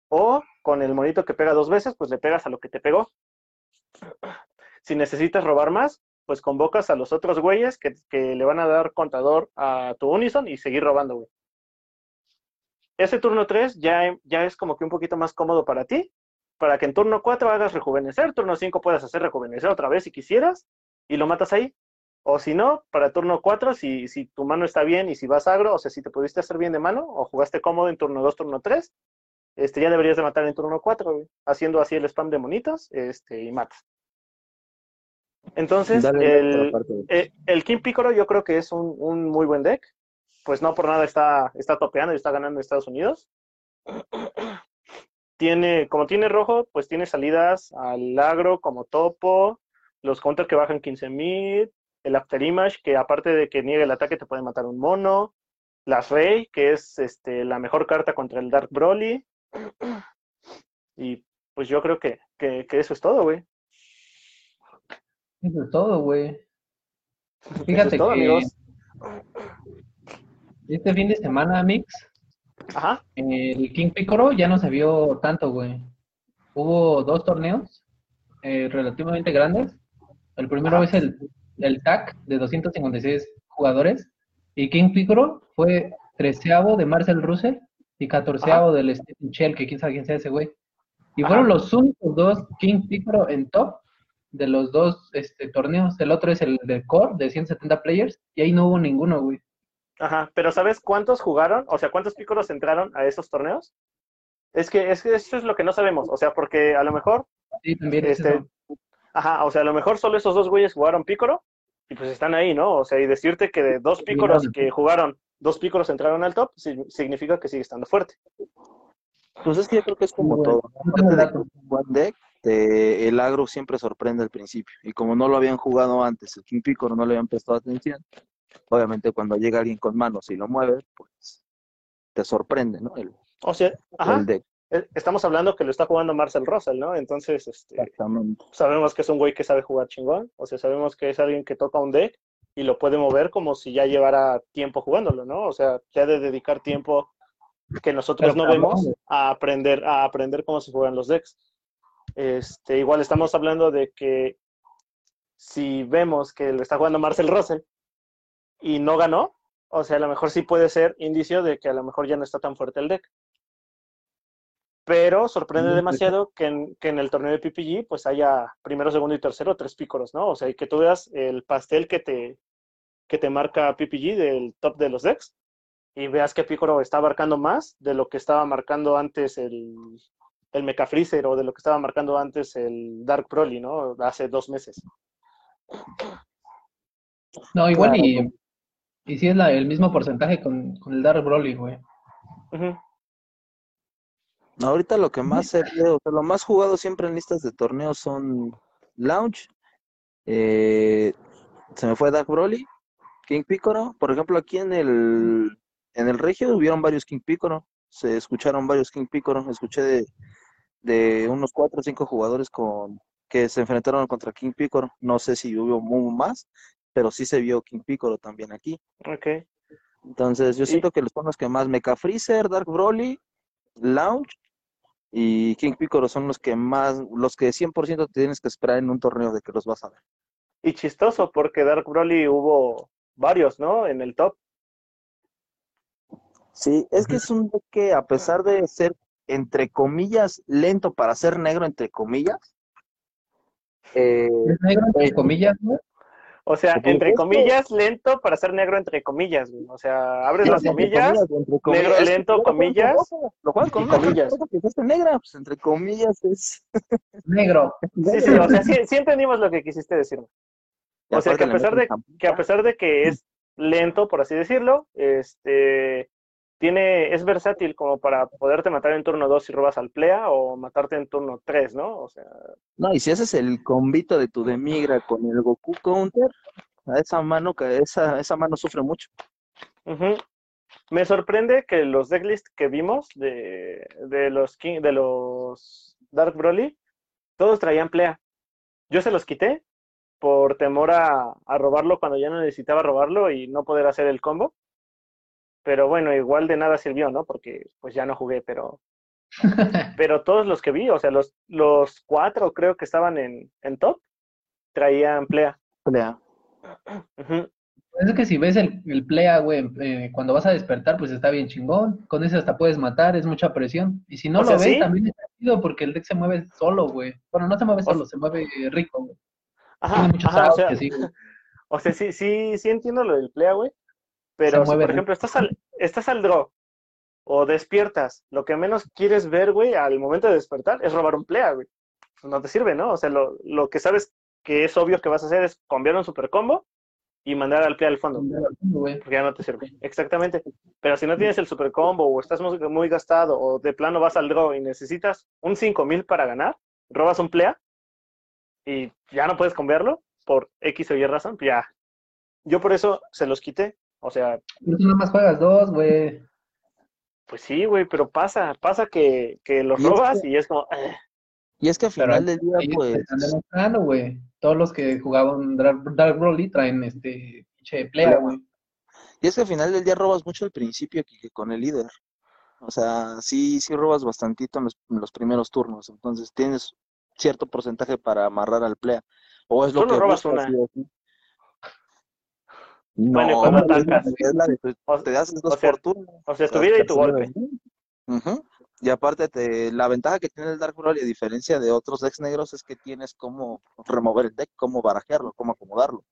o con el monito que pega dos veces, pues le pegas a lo que te pegó. Si necesitas robar más, pues convocas a los otros güeyes que, que le van a dar contador a tu Unison y seguir robando, güey. Ese turno 3 ya, ya es como que un poquito más cómodo para ti, para que en turno 4 hagas rejuvenecer, turno 5 puedas hacer rejuvenecer otra vez si quisieras, y lo matas ahí. O si no, para turno 4, si, si tu mano está bien y si vas agro, o sea, si te pudiste hacer bien de mano, o jugaste cómodo en turno 2, turno 3, este, ya deberías de matar en turno 4, güey, haciendo así el spam de monitos, este, y matas. Entonces, Dale, el, güey. eh, el King Piccolo yo creo que es un, un muy buen deck. Pues no por nada está, está topeando y está ganando en Estados Unidos. <clears throat> Tiene, como tiene rojo, pues tiene salidas al agro como topo, los counter que bajan 15.000, el After Image, que aparte de que niegue el ataque te puede matar un mono, las Rey, que es este, la mejor carta contra el Dark Broly. <clears throat> Y pues yo creo que, que, que eso es todo, güey. Eso es todo, güey. Fíjate es todo, que amigos. Este fin de semana, Mix, Ajá. el King Picoro ya no se vio tanto, güey. Hubo dos torneos eh, relativamente grandes. El primero Ajá. es el, el TAC de 256 jugadores. Y King Picoro fue treceavo de Marcel Russell y catorceavo del Stephen Shell, que quién sabe quién sea ese güey. Y Ajá. fueron los únicos dos King Picoro en top de los dos este, torneos. El otro es el de Core de 170 players y ahí no hubo ninguno, güey. Ajá, pero ¿sabes cuántos jugaron? O sea, ¿cuántos pícoros entraron a esos torneos? Es que, es que eso es lo que no sabemos, o sea, porque a lo mejor, Sí, también es este, eso. ajá, o sea, a lo mejor solo esos dos güeyes jugaron pícoro y pues están ahí, ¿no? O sea, y decirte que de dos pícoros que jugaron, dos pícoros entraron al top, significa que sigue estando fuerte. Pues es que yo creo que es como todo. Deck, te- el agro siempre sorprende al principio. Y como no lo habían jugado antes, el King Piccolo no le habían prestado atención, obviamente cuando llega alguien con manos y lo mueve, pues te sorprende, ¿no? El, O sea, ajá, el deck. eh, estamos hablando que lo está jugando Marcel Russell, ¿no? Entonces, este, Exactamente. sabemos que es un güey que sabe jugar chingón, o sea, sabemos que es alguien que toca un deck y lo puede mover como si ya llevara tiempo jugándolo, ¿no? O sea, ya de dedicar tiempo que nosotros Pero no vemos a aprender, a aprender cómo se juegan los decks. Este, igual estamos hablando de que si vemos que lo está jugando Marcel Russell y no ganó, o sea, a lo mejor sí puede ser indicio de que a lo mejor ya no está tan fuerte el deck. Pero sorprende demasiado que en, que en el torneo de PPG pues haya primero, segundo y tercero tres pícoros, ¿no? O sea, y que tú veas el pastel que te, que te marca PPG del top de los decks y veas que Picoro está abarcando más de lo que estaba marcando antes el, el Mecha Freezer o de lo que estaba marcando antes el Dark Broly, ¿no? Hace dos meses. No, igual Claro. y, y sí es la- el mismo porcentaje con, con el Dark Broly, güey. Ujú. Ahorita lo que más se ve, o sea, lo más jugado siempre en listas de torneos son Launch, eh, se me fue Dark Broly, King Piccolo. Por ejemplo, aquí en el, en el Regio hubieron varios King Piccolo, se escucharon varios King Piccolo, escuché de, de unos cuatro o cinco jugadores con que se enfrentaron contra King Piccolo. No sé si hubo más, pero sí se vio King Piccolo también aquí. Ok. Entonces, yo Y- siento que los son los que más, Mecha Freezer, Dark Broly, Lounge y King Piccolo son los que más, los que 100% te tienes que esperar en un torneo de que los vas a ver. Y chistoso porque Dark Broly hubo varios, ¿no? En el top. Sí, es que es un que a pesar de ser, entre comillas, lento para ser negro, entre comillas, eh, Es negro, entre comillas, güey. O sea, entre comillas, lento para ser negro, entre comillas, güey. O sea, abres las comillas, negro lento, comillas, lo juegas con comillas. roja que es negra, pues entre comillas es <laughs> Negro. Sí, sí, o sea, sí, sí entendimos lo que quisiste decirme. O sea, que a pesar de que a pesar de que es lento, por así decirlo, este tiene, es versátil como para poderte matar en turno 2 si robas al plea o matarte en turno 3, ¿no? O sea, No, y si haces el combito de tu Demigra con el Goku Counter, a esa mano, que esa, esa mano sufre mucho. me sorprende que los decklist que vimos de, de los King, de los Dark Broly, todos traían plea. Yo se los quité por temor a, a robarlo cuando ya no necesitaba robarlo y no poder hacer el combo. Pero bueno, igual de nada sirvió, ¿no? Porque pues ya no jugué, pero <laughs> pero todos los que vi, o sea, los, los cuatro creo que estaban en, en top, traían plea. Pelea. <clears throat> Ujú. Es que si ves el, el playa, güey, eh, cuando vas a despertar, pues está bien chingón. Con ese hasta puedes matar, es mucha presión. Y si no O lo sea, ves, sí. también está chido porque el deck se mueve solo, güey. Bueno, no se mueve O- solo, se mueve rico, güey. Ajá, Tiene muchos ajá, o sea, güey. <laughs> o sea, sí, sí, sí entiendo lo del plea, güey. Pero si, por ejemplo, estás al, estás al draw o despiertas, lo que menos quieres ver, güey, al momento de despertar es robar un plea, güey. Pues no te sirve, ¿no? O sea, lo, lo que sabes que es obvio que vas a hacer es cambiar un super combo y mandar al plea al fondo. Porque ya no te sirve. Exactamente. Pero si no tienes el super combo o estás muy, muy gastado o de plano vas al draw y necesitas un 5000 para ganar, robas un plea y ya no puedes cambiarlo por X o Y razón, pues ya. Yo por eso se los quité. O sea, Pero tú nada más juegas dos, güey. pues sí, güey, pero pasa, pasa que, que los Y es robas que- y es como, eh, Y es que al final del día, pues, están demostrando, güey. Todos los que jugaban Dark, Dark Broly traen este pinche playa, güey. y es que al final del día robas mucho al principio que, que con el líder. O sea, sí, sí robas bastantito en los, en los primeros turnos. Entonces tienes cierto porcentaje para amarrar al plea. O es lo Solo que robas buscas, una. sí. No, Bueno, y cuando atacas. es la de- o, te haces dos o sea, por turno. o sea, tu vida y tu golpe. Y aparte, te, la ventaja que tiene el Dark Broly, a diferencia de otros decks negros, es que tienes cómo remover el deck, cómo barajearlo, cómo acomodarlo.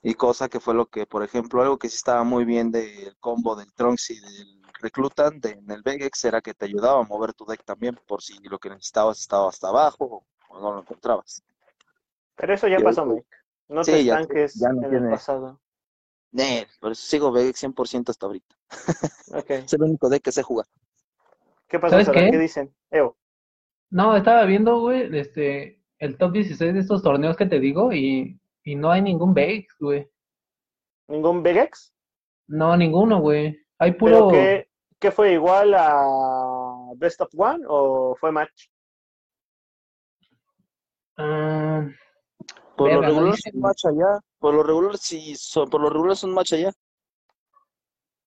Y cosa que fue lo que, por ejemplo, algo que sí estaba muy bien del combo del Trunks y del Reclutan de, en el Vegex era que te ayudaba a mover tu deck también, por si lo que necesitabas estaba hasta abajo o no lo encontrabas. Pero eso ya Y pasó, Mike. No Sí, te ya- estanques ya no en tiene- el pasado. Eh, por eso sigo Vegex 100% hasta ahorita. <laughs> Es el único deck que sé jugar. ¿Qué pasó, ¿Sabes qué? ¿Qué dicen? Evo. No, estaba viendo, güey, este, el top 16 de estos torneos que te digo y, y no hay ningún Vex, güey. ¿Ningún Vegex? No, ninguno, güey. Hay ¿Pero puro... qué, qué fue igual a Best of One o fue match? ah, Por lo Verga, no regular dice, es un güey. match allá. Por lo regular sí, son, por lo regular es un match allá.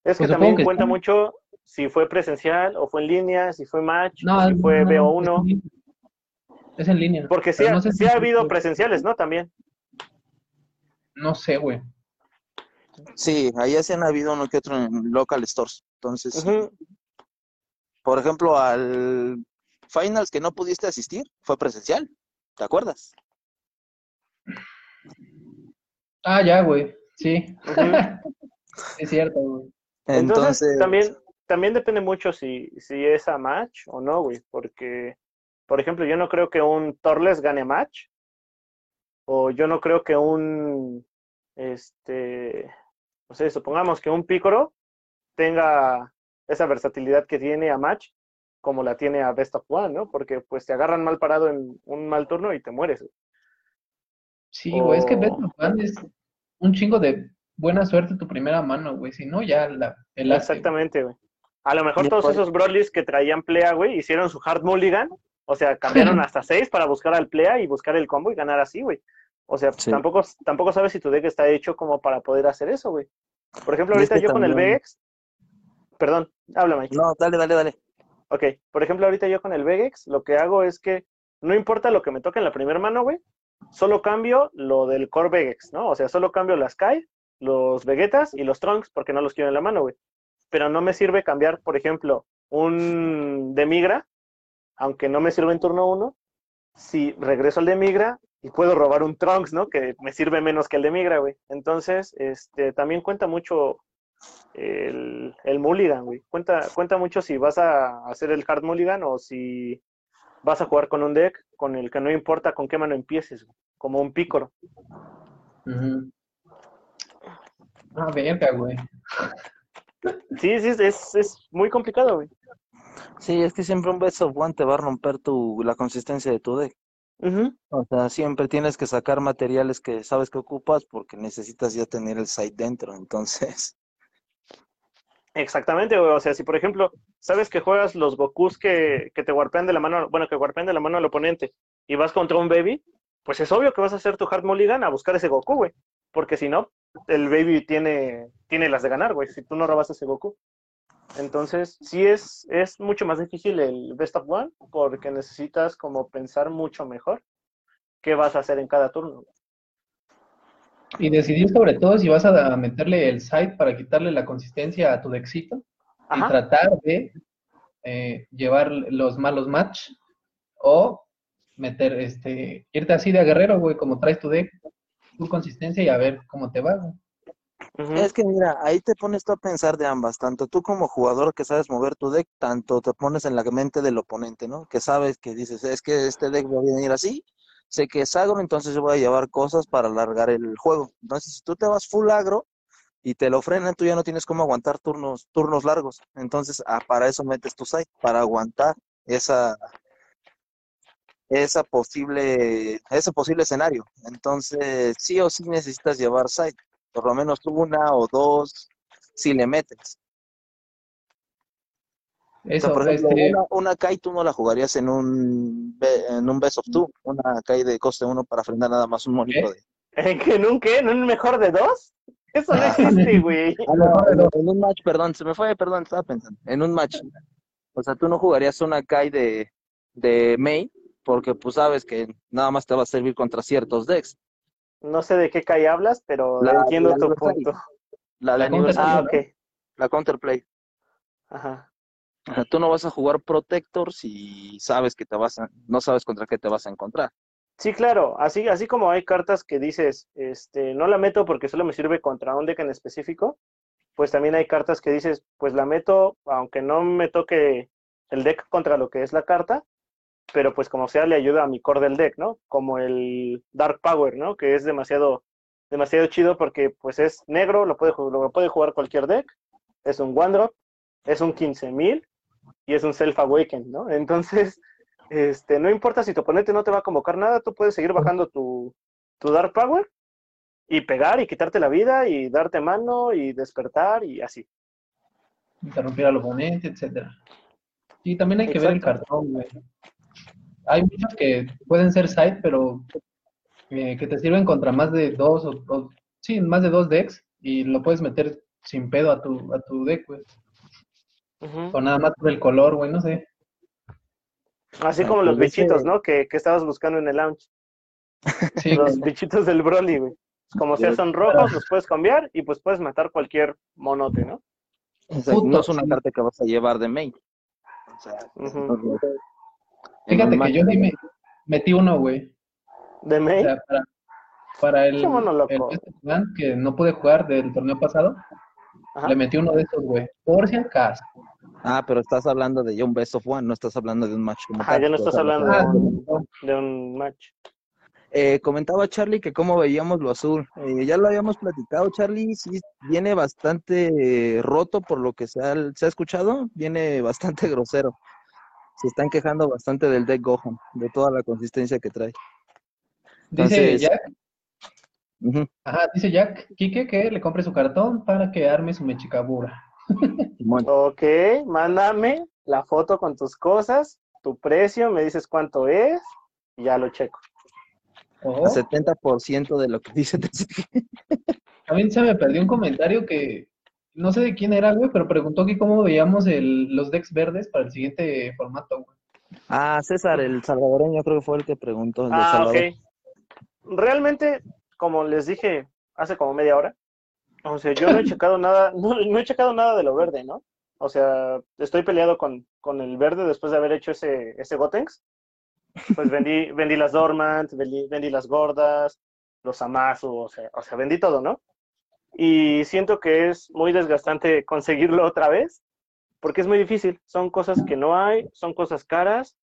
Es que Pues también supongo que cuenta mucho si fue presencial o fue en línea, si fue match, no, o si fue no, no, BO1. Es, Es en línea. Porque sí, ha, no sé sí si- ha habido presenciales, ¿no? También. No sé, güey. Sí, ahí sí han habido uno que otro en local stores. Entonces, por ejemplo, al finals que no pudiste asistir, fue presencial. ¿Te acuerdas? Ah, ya, güey. Sí. <laughs> Es cierto, güey. Entonces, Entonces, también, también depende mucho si, si es a match o no, güey. Porque, por ejemplo, yo no creo que un Torles gane a match. O yo no creo que un, este, no sé, supongamos que un Picoro tenga esa versatilidad que tiene a match como la tiene a Best of One, ¿no? Porque pues te agarran mal parado en un mal turno y te mueres. güey. Sí, güey, es que of One es un chingo de buena suerte tu primera mano, güey. Si no, ya la, güey. Exactamente, güey. A lo mejor todos por- esos Broadleys que traían Plea, güey, hicieron su hard mulligan. O sea, cambiaron <laughs> hasta seis para buscar al Plea y buscar el combo y ganar así, güey. O sea, Sí. tampoco, tampoco sabes si tu deck está hecho como para poder hacer eso, güey. Por ejemplo, es ahorita que yo con el Vegex. Perdón, habla, Mike. no, dale, dale, dale. Ok, por ejemplo, ahorita yo con el Vegex, lo que hago es que no importa lo que me toque en la primera mano, güey, solo cambio lo del core Vegex, ¿no? O sea, solo cambio las Kai, los Vegetas y los Trunks porque no los quiero en la mano, güey. Pero no me sirve cambiar, por ejemplo, un de Migra, aunque no me sirve en turno 1, si regreso al de Migra y puedo robar un Trunks, ¿no? Que me sirve menos que el de Migra, güey. Entonces, este, también cuenta mucho el, el mulligan, güey. Cuenta, cuenta mucho si vas a hacer el hard mulligan o si vas a jugar con un deck con el que no importa con qué mano empieces, güey, como un pícoro. Ujú. Ah, verga, güey. Sí, sí, es, es muy complicado, güey. Sí, es que siempre un best of one te va a romper tu, la consistencia de tu deck. O sea, siempre tienes que sacar materiales que sabes que ocupas porque necesitas ya tener el site dentro. Entonces, Exactamente, güey. O sea, si por ejemplo, sabes que juegas los Gokus que, que te warpean de la mano, bueno, que warpean de la mano al oponente y vas contra un baby, pues es obvio que vas a hacer tu hard mulligan a buscar ese Goku, güey. Porque si no, el baby tiene, tiene las de ganar, güey, si tú no robas ese Goku. Entonces, sí es, es mucho más difícil el Best of One porque necesitas como pensar mucho mejor qué vas a hacer en cada turno. Y decidir sobre todo si vas a meterle el side para quitarle la consistencia a tu dexito y tratar de eh, llevar los malos match o meter, este, irte así de guerrero, güey, como traes tu deck, tu consistencia y a ver cómo te va, güey. Es que mira, ahí te pones tú a pensar de ambas, tanto tú como jugador que sabes mover tu deck, tanto te pones en la mente del oponente, ¿no? Que sabes que dices, es que este deck va a venir así, sé que es agro, entonces yo voy a llevar cosas para alargar el juego. Entonces, si tú te vas full agro y te lo frenan, tú ya no tienes cómo aguantar turnos, turnos largos. Entonces, ah, para eso metes tu site, para aguantar esa esa posible, ese posible escenario. Entonces, sí o sí necesitas llevar site, por lo menos una o dos, si le metes. O sea, Eso, por ejemplo, este, una, una Kai tú no la jugarías en un, en un Best of Two, una Kai de coste uno para frenar nada más un monito de... ¿En qué? ¿En un qué? ¿En un mejor de dos? Eso no existe, güey. <laughs> Ah, no, en, un match, perdón, se me fue, perdón, estaba pensando, en un match. O sea, tú no jugarías una Kai de, de main, porque pues sabes que nada más te va a servir contra ciertos decks. No sé de qué calle hablas, pero La- entiendo la tu punto. La de La aniversario, Ah, ok. la counterplay. Ajá. O sea, tú no vas a jugar Protector si sabes que te vas a, no sabes contra qué te vas a encontrar. Sí, claro. Así, así como hay cartas que dices, este, no la meto porque solo me sirve contra un deck en específico, pues también hay cartas que dices, pues la meto, aunque no me toque el deck contra lo que es la carta, pero pues como sea le ayuda a mi core del deck, ¿no? Como el Dark Power, ¿no? Que es demasiado, demasiado chido porque pues es negro, lo puede, lo puede jugar cualquier deck, es un one drop, es un 15000 y es un self awaken, ¿no? Entonces, este, no importa si tu oponente no te va a convocar nada, tú puedes seguir bajando tu, tu Dark Power y pegar y quitarte la vida y darte mano y despertar y así. interrumpir al oponente, etcétera. Y también hay que ver el cartón, güey. Hay muchos que pueden ser side, pero eh, que te sirven contra más de dos o, o- sí, más de dos decks y lo puedes meter sin pedo a tu, a tu deck, güey. O nada más por el color, güey, no sé. Así Ah, como los pues bichitos, ¿no? Que, que estabas buscando en el lounge. Sí, Los güey. bichitos del Broly, güey. Como sea, son rojos, los puedes cambiar y pues puedes matar cualquier monote, ¿no? O sea, no es una carta que vas a llevar de main. O sea, Fíjate que yo sí me metí uno, güey. De O main. sea, para, para el, el que no pude jugar del torneo pasado, Ajá. le metí uno de estos, güey. Por si acaso. Ah, pero estás hablando de ya un best of one, no estás hablando de un match como Ajá, tal. ya no estás hablando Ah, de un, de un match. Eh, comentaba Charlie que cómo veíamos lo azul. Eh, ya lo habíamos platicado, Charlie, sí viene bastante eh, roto por lo que se ha, se ha escuchado, viene bastante <laughs> grosero. Se están quejando bastante del deck Gohan, de toda la consistencia que trae. Dice Jack, ajá, dice Jack, Kike que le compre su cartón para que arme su mechicabura. Ok, mándame la foto con tus cosas, tu precio, me dices cuánto es y ya lo checo. Oh, A 70% de lo que dice también se me perdió un comentario que no sé de quién era, güey, pero preguntó que cómo veíamos el, los decks verdes para el siguiente formato, güey. Ah, César, el salvadoreño, creo que fue el que preguntó. el Ah, Salvador. ok. Realmente, como les dije hace como media hora, o sea, yo no he checado nada, no, no he checado nada de lo verde, ¿no? O sea, estoy peleado con, con el verde después de haber hecho ese, ese Gotenks. Pues vendí, <laughs> vendí las Dormant, vendí, vendí las gordas, los Amazu, o sea, o sea, vendí todo, ¿no? Y siento que es muy desgastante conseguirlo otra vez, porque es muy difícil. Son cosas que no hay, son cosas caras.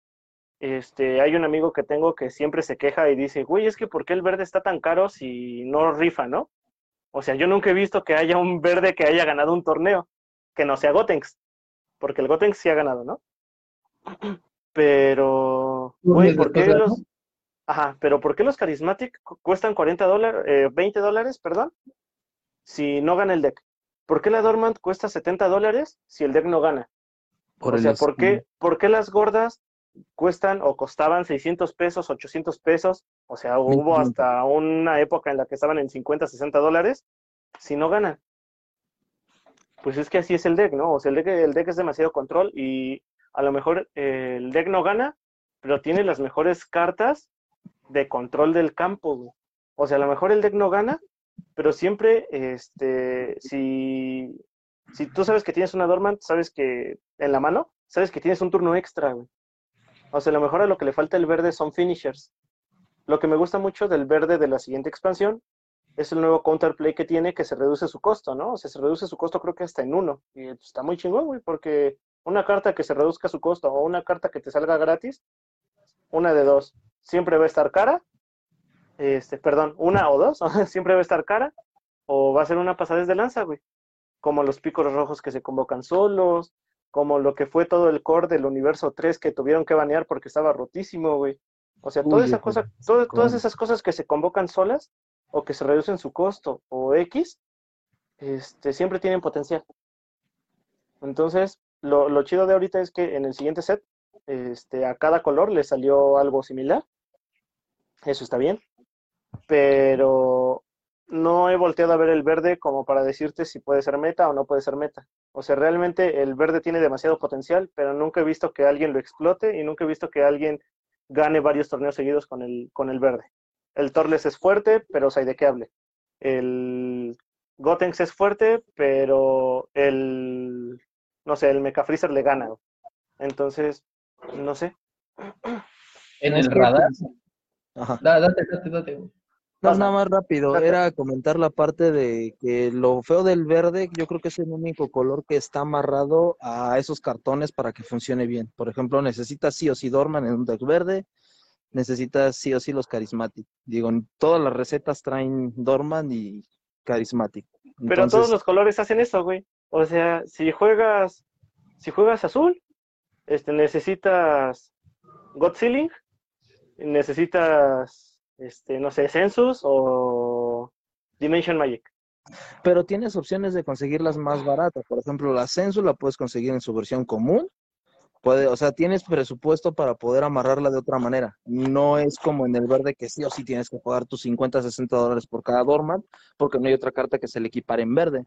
Este, hay un amigo que tengo que siempre se queja y dice, güey, es que ¿por qué el verde está tan caro si no rifa, no? O sea, yo nunca he visto que haya un verde que haya ganado un torneo, que no sea Gotenks, porque el Gotenks sí ha ganado, ¿no? Pero, güey, ¿por qué los... Ajá, pero ¿por qué los Charismatic cu- cuestan 40 dólares, eh, 20 dólares, perdón, si no gana el deck? ¿Por qué la Dormant cuesta 70 dólares si el deck no gana? Por o sea, ¿por qué, ¿por qué las gordas cuestan o costaban 600 pesos, 800 pesos? O sea, hubo 1500. hasta una época en la que estaban en 50, 60 dólares si no ganan. Pues es que así es el deck, ¿no? O sea, el deck, el deck es demasiado control y a lo mejor eh, el deck no gana, pero tiene las mejores cartas de control del campo. güey. O sea, a lo mejor el deck no gana, pero siempre, este, si, si tú sabes que tienes una Dormant, sabes que en la mano, sabes que tienes un turno extra, güey. O sea, a lo mejor a lo que le falta el verde son finishers. Lo que me gusta mucho del verde de la siguiente expansión es el nuevo counterplay que tiene, que se reduce su costo, ¿no? O sea, se reduce su costo creo que hasta en uno. Y pues, está muy chingón, güey, porque una carta que se reduzca su costo o una carta que te salga gratis, una de dos, siempre va a estar cara, este, perdón, una o dos, <laughs> siempre va a estar cara, o va a ser una pasadez de lanza, güey. Como los picos rojos que se convocan solos, como lo que fue todo el core del universo 3 que tuvieron que banear porque estaba rotísimo, güey. O sea, toda Uy, esa ese cosa, todo- todas esas cosas que se convocan solas o que se reducen su costo o X, este, siempre tienen potencial. Entonces, lo, lo chido de ahorita es que en el siguiente set, este, a cada color le salió algo similar. Eso está bien. Pero no he volteado a ver el verde como para decirte si puede ser meta o no puede ser meta. O sea, realmente el verde tiene demasiado potencial, pero nunca he visto que alguien lo explote y nunca he visto que alguien gane varios torneos seguidos con el, con el verde. El Torles es fuerte, pero hable. El Gotenks es fuerte, pero el, no sé, el Mecha Freezer le gana. Entonces, no sé. En el radar. Ajá. Da- Date, date, date. No, nada más rápido, era comentar la parte de que lo feo del verde, yo creo que es el único color que está amarrado a esos cartones para que funcione bien. Por ejemplo, necesitas sí o sí Dorman en un deck verde, necesitas sí o sí los Charismatic. Digo, todas las recetas traen Dorman y Charismatic. Pero todos los colores hacen eso, güey. O sea, si juegas, si juegas azul, este, necesitas God Ceiling, necesitas, este, no sé, Census o Dimension Magic. pero tienes opciones de conseguirlas más baratas. Por ejemplo, la Censu la puedes conseguir en su versión común. Puede, o sea, tienes presupuesto para poder amarrarla de otra manera. No es como en el verde que sí o sí tienes que pagar tus 50, 60 dólares por cada Dorman, porque no hay otra carta que se le equipare en verde.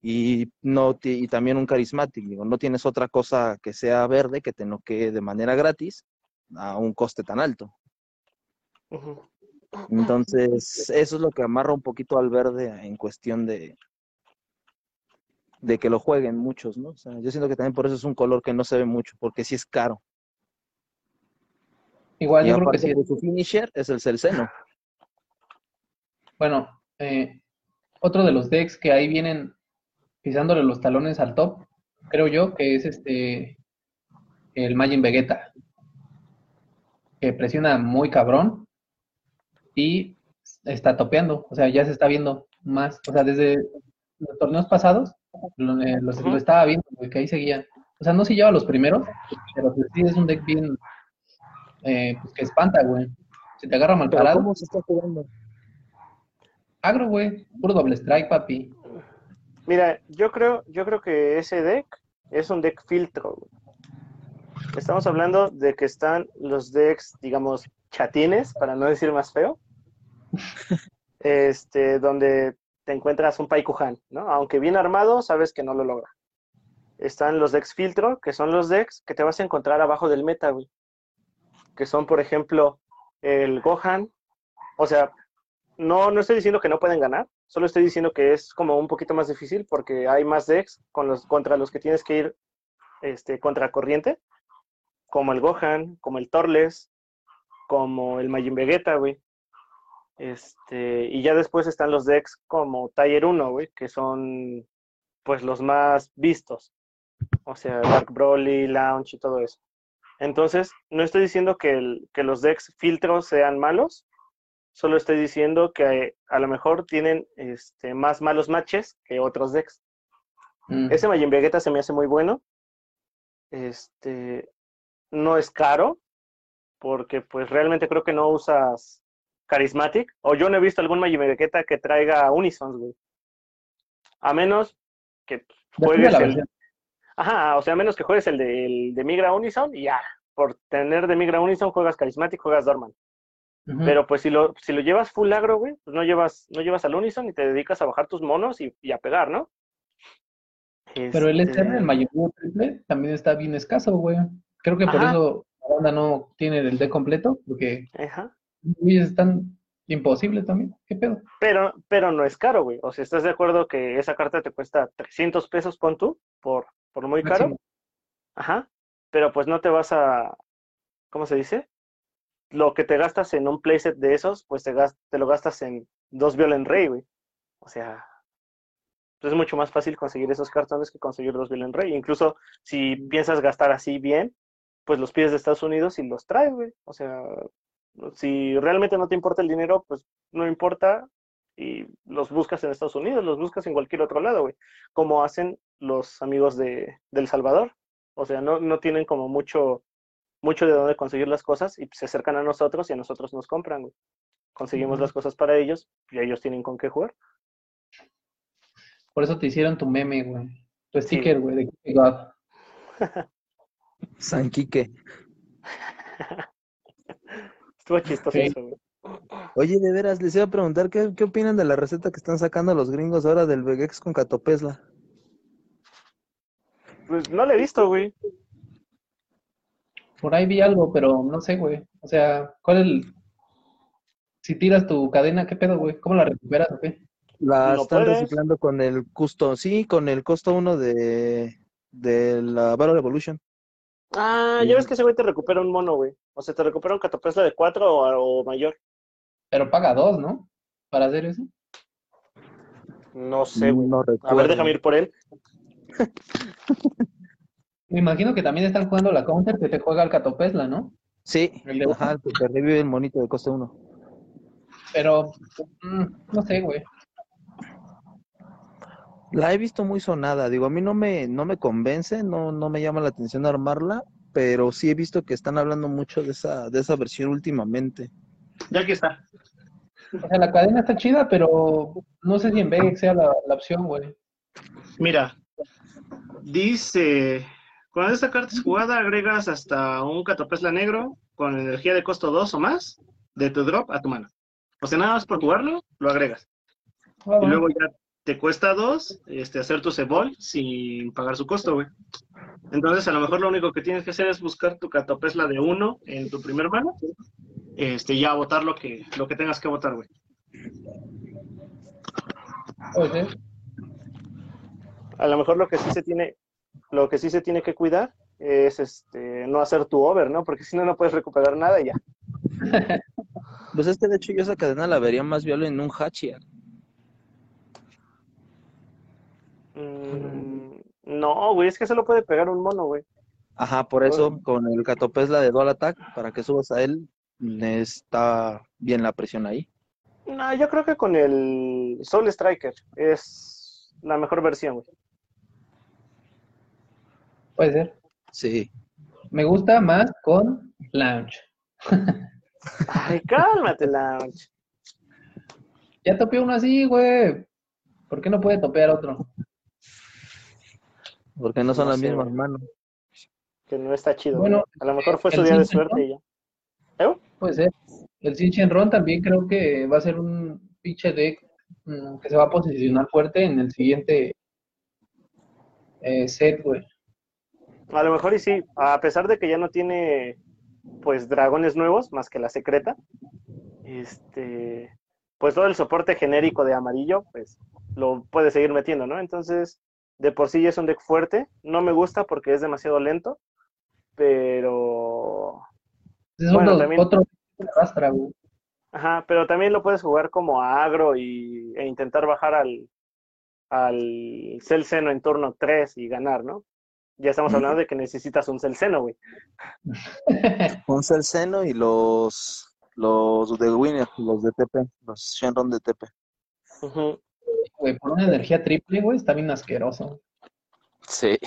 Y, no, y también un Charismatic, digo, no tienes otra cosa que sea verde que te noquee de manera gratis. a un coste tan alto. Entonces, eso es lo que amarra un poquito al verde en cuestión de, de que lo jueguen muchos, ¿no? O sea, yo siento que también por eso es un color que no se ve mucho, porque sí es caro. Igual Y yo creo que aparte sí. de su finisher es el Celceno. Bueno, eh, otro de los decks que ahí vienen pisándole los talones al top, creo yo, que es este el Majin Vegeta, que presiona muy cabrón y está topeando, o sea, ya se está viendo más, o sea, desde los torneos pasados lo, eh, los- Ujú. lo estaba viendo, güey, que ahí seguía. O sea, no se lleva los primeros, pero pues sí es un deck bien, eh, pues que espanta, güey. Si te agarra mal parado, ¿cómo se está jugando? agro, güey, puro doble strike, papi. Mira, yo creo, yo creo que ese deck es un deck filtro. güey. Estamos hablando de que están los decks, digamos, chatines, para no decir más feo. Este, donde te encuentras un Paikuhan, ¿no? Aunque bien armado, sabes que no lo logra. Están los decks filtro, que son los decks que te vas a encontrar abajo del meta, güey. Que son, por ejemplo, el Gohan. O sea, no, no estoy diciendo que no pueden ganar, solo estoy diciendo que es como un poquito más difícil porque hay más decks con los, contra los que tienes que ir este, contra corriente, como el Gohan, como el Torles, como el Majin Vegeta, güey. Este, y ya después están los decks como Tier 1, güey, que son pues los más vistos. O sea, Dark Broly, Launch y todo eso. Entonces, no estoy diciendo que, el- que los decks filtros sean malos, solo estoy diciendo que eh, a lo mejor tienen este, más malos matches que otros decks. Mm. Ese Majin Vegeta se me hace muy bueno. Este, no es caro, porque pues realmente creo que no usas Charismatic, o yo no he visto algún Majin Vegeta que traiga Unisons, güey. A menos que juegues el... Ajá, o sea, a menos que juegues el de, el de Migra Unison y ya. Por tener de Migra Unison juegas Charismatic, juegas Dorman. Pero pues si lo, si lo llevas full agro, güey, pues no llevas, no llevas al Unison y te dedicas a bajar tus monos y, y a pegar, ¿no? Pero el Este, SR, el mayoreo triple, también está bien escaso, güey. Creo que por eso la banda no tiene el deck completo, porque Ajá. Güey, están imposibles también. ¿Qué pedo? Pero, pero no es caro, güey. O sea, ¿estás de acuerdo que esa carta te cuesta 300 pesos, pon tú, por, por muy caro? Máximo. Ajá. Pero pues no te vas a, ¿cómo se dice? Lo que te gastas en un playset de esos, pues te, gas- te lo gastas en dos Violent Ray, güey. O sea, pues es mucho más fácil conseguir esos cartones que conseguir dos Violent Ray. Incluso si piensas gastar así bien, pues los pides de Estados Unidos y los traes, güey. O sea, si realmente no te importa el dinero, pues no importa y los buscas en Estados Unidos, los buscas en cualquier otro lado, güey. Como hacen los amigos de, de El Salvador. O sea, no, no tienen como mucho, mucho de dónde conseguir las cosas y se acercan a nosotros y a nosotros nos compran, güey. Conseguimos las cosas para ellos y ellos tienen con qué jugar. Por eso te hicieron tu meme, güey. Tu Sí. sticker, güey, de God. <laughs> San Quique. <laughs> Estuvo chistoso Sí. eso, güey. Oye, de veras, les iba a preguntar, ¿qué, qué opinan de la receta que están sacando los gringos ahora del Vegex con Catopesla? Pues no lo he visto, güey. Por ahí vi algo, pero no sé, güey. O sea, ¿cuál es el... Si tiras tu cadena, ¿qué pedo, güey? ¿Cómo la recuperas o qué? La No están puedes. reciclando con el costo, sí, con el costo uno de, de la Battle Evolution. Ah, ya ves que ese güey te recupera un mono, güey. O sea, te recupera un catapesla de 4 o, o mayor. Pero paga dos, ¿no? Para hacer eso. No sé, güey. No A ver, déjame ir por él. <laughs> Me imagino que también están jugando la counter que te juega el Catopesla, ¿no? Sí, El de- ajá, que te revive el monito de costo uno. Pero, mm, no sé, güey. La he visto muy sonada, digo, a mí no me, no me convence, no, no me llama la atención armarla, pero sí he visto que están hablando mucho de esa, de esa versión últimamente. Ya aquí está. O sea, la cadena está chida, pero no sé si en Vegex sea la, la opción, güey. Mira, dice, cuando esta carta es jugada, agregas hasta un catapesla negro con energía de costo 2 o más de tu drop a tu mano. O sea, nada más por jugarlo, lo agregas. Ah, Y luego ya te cuesta 2 este, hacer tu cebol sin pagar su costo, güey. Entonces, a lo mejor lo único que tienes que hacer es buscar tu catopesla de uno en tu primer mano. Este, ya votar lo que, lo que tengas que votar, güey. Ser. A lo mejor lo que sí se tiene, lo que sí se tiene que cuidar es este no hacer tu over, ¿no? Porque si no, no puedes recuperar nada y ya. <laughs> Pues es que de hecho yo esa cadena la vería más viable en un Hachiar. Mm, no, güey, es que se lo puede pegar un mono, güey. Ajá, por eso con el Catopesla de Dual Attack, para que subas a él, está bien la presión ahí. No, yo creo que con el Soul Striker es la mejor versión, güey. Puede ser. Sí. Me gusta más con Launch. Ay, cálmate, Lounge. Ya topeó uno así, güey. ¿Por qué no puede topear otro? Porque no son No las sé, mismas manos. Que no está chido. Bueno, a lo mejor fue su día de suerte y ya. ¿Eh? Puede ser. El Sin Shenron también creo que va a ser un pinche deck mm, que se va a posicionar fuerte en el siguiente eh, set, güey. A lo mejor y sí, a pesar de que ya no tiene pues dragones nuevos, más que la secreta, este, pues todo el soporte genérico de amarillo, pues lo puede seguir metiendo, ¿no? Entonces, de por sí ya es un deck fuerte, no me gusta porque es demasiado lento, pero, Es Bueno, otro, también- otro arrastra, güey. ajá, pero también lo puedes jugar como agro y, e intentar bajar al, al Celceno en turno 3 y ganar, ¿no? Ya estamos hablando de que necesitas un Celceno, güey. <laughs> Un Celceno y los, los de Winner, los de TP, los Shenron de TP. Ujú. Güey, por una energía triple, güey, está bien asqueroso. Sí.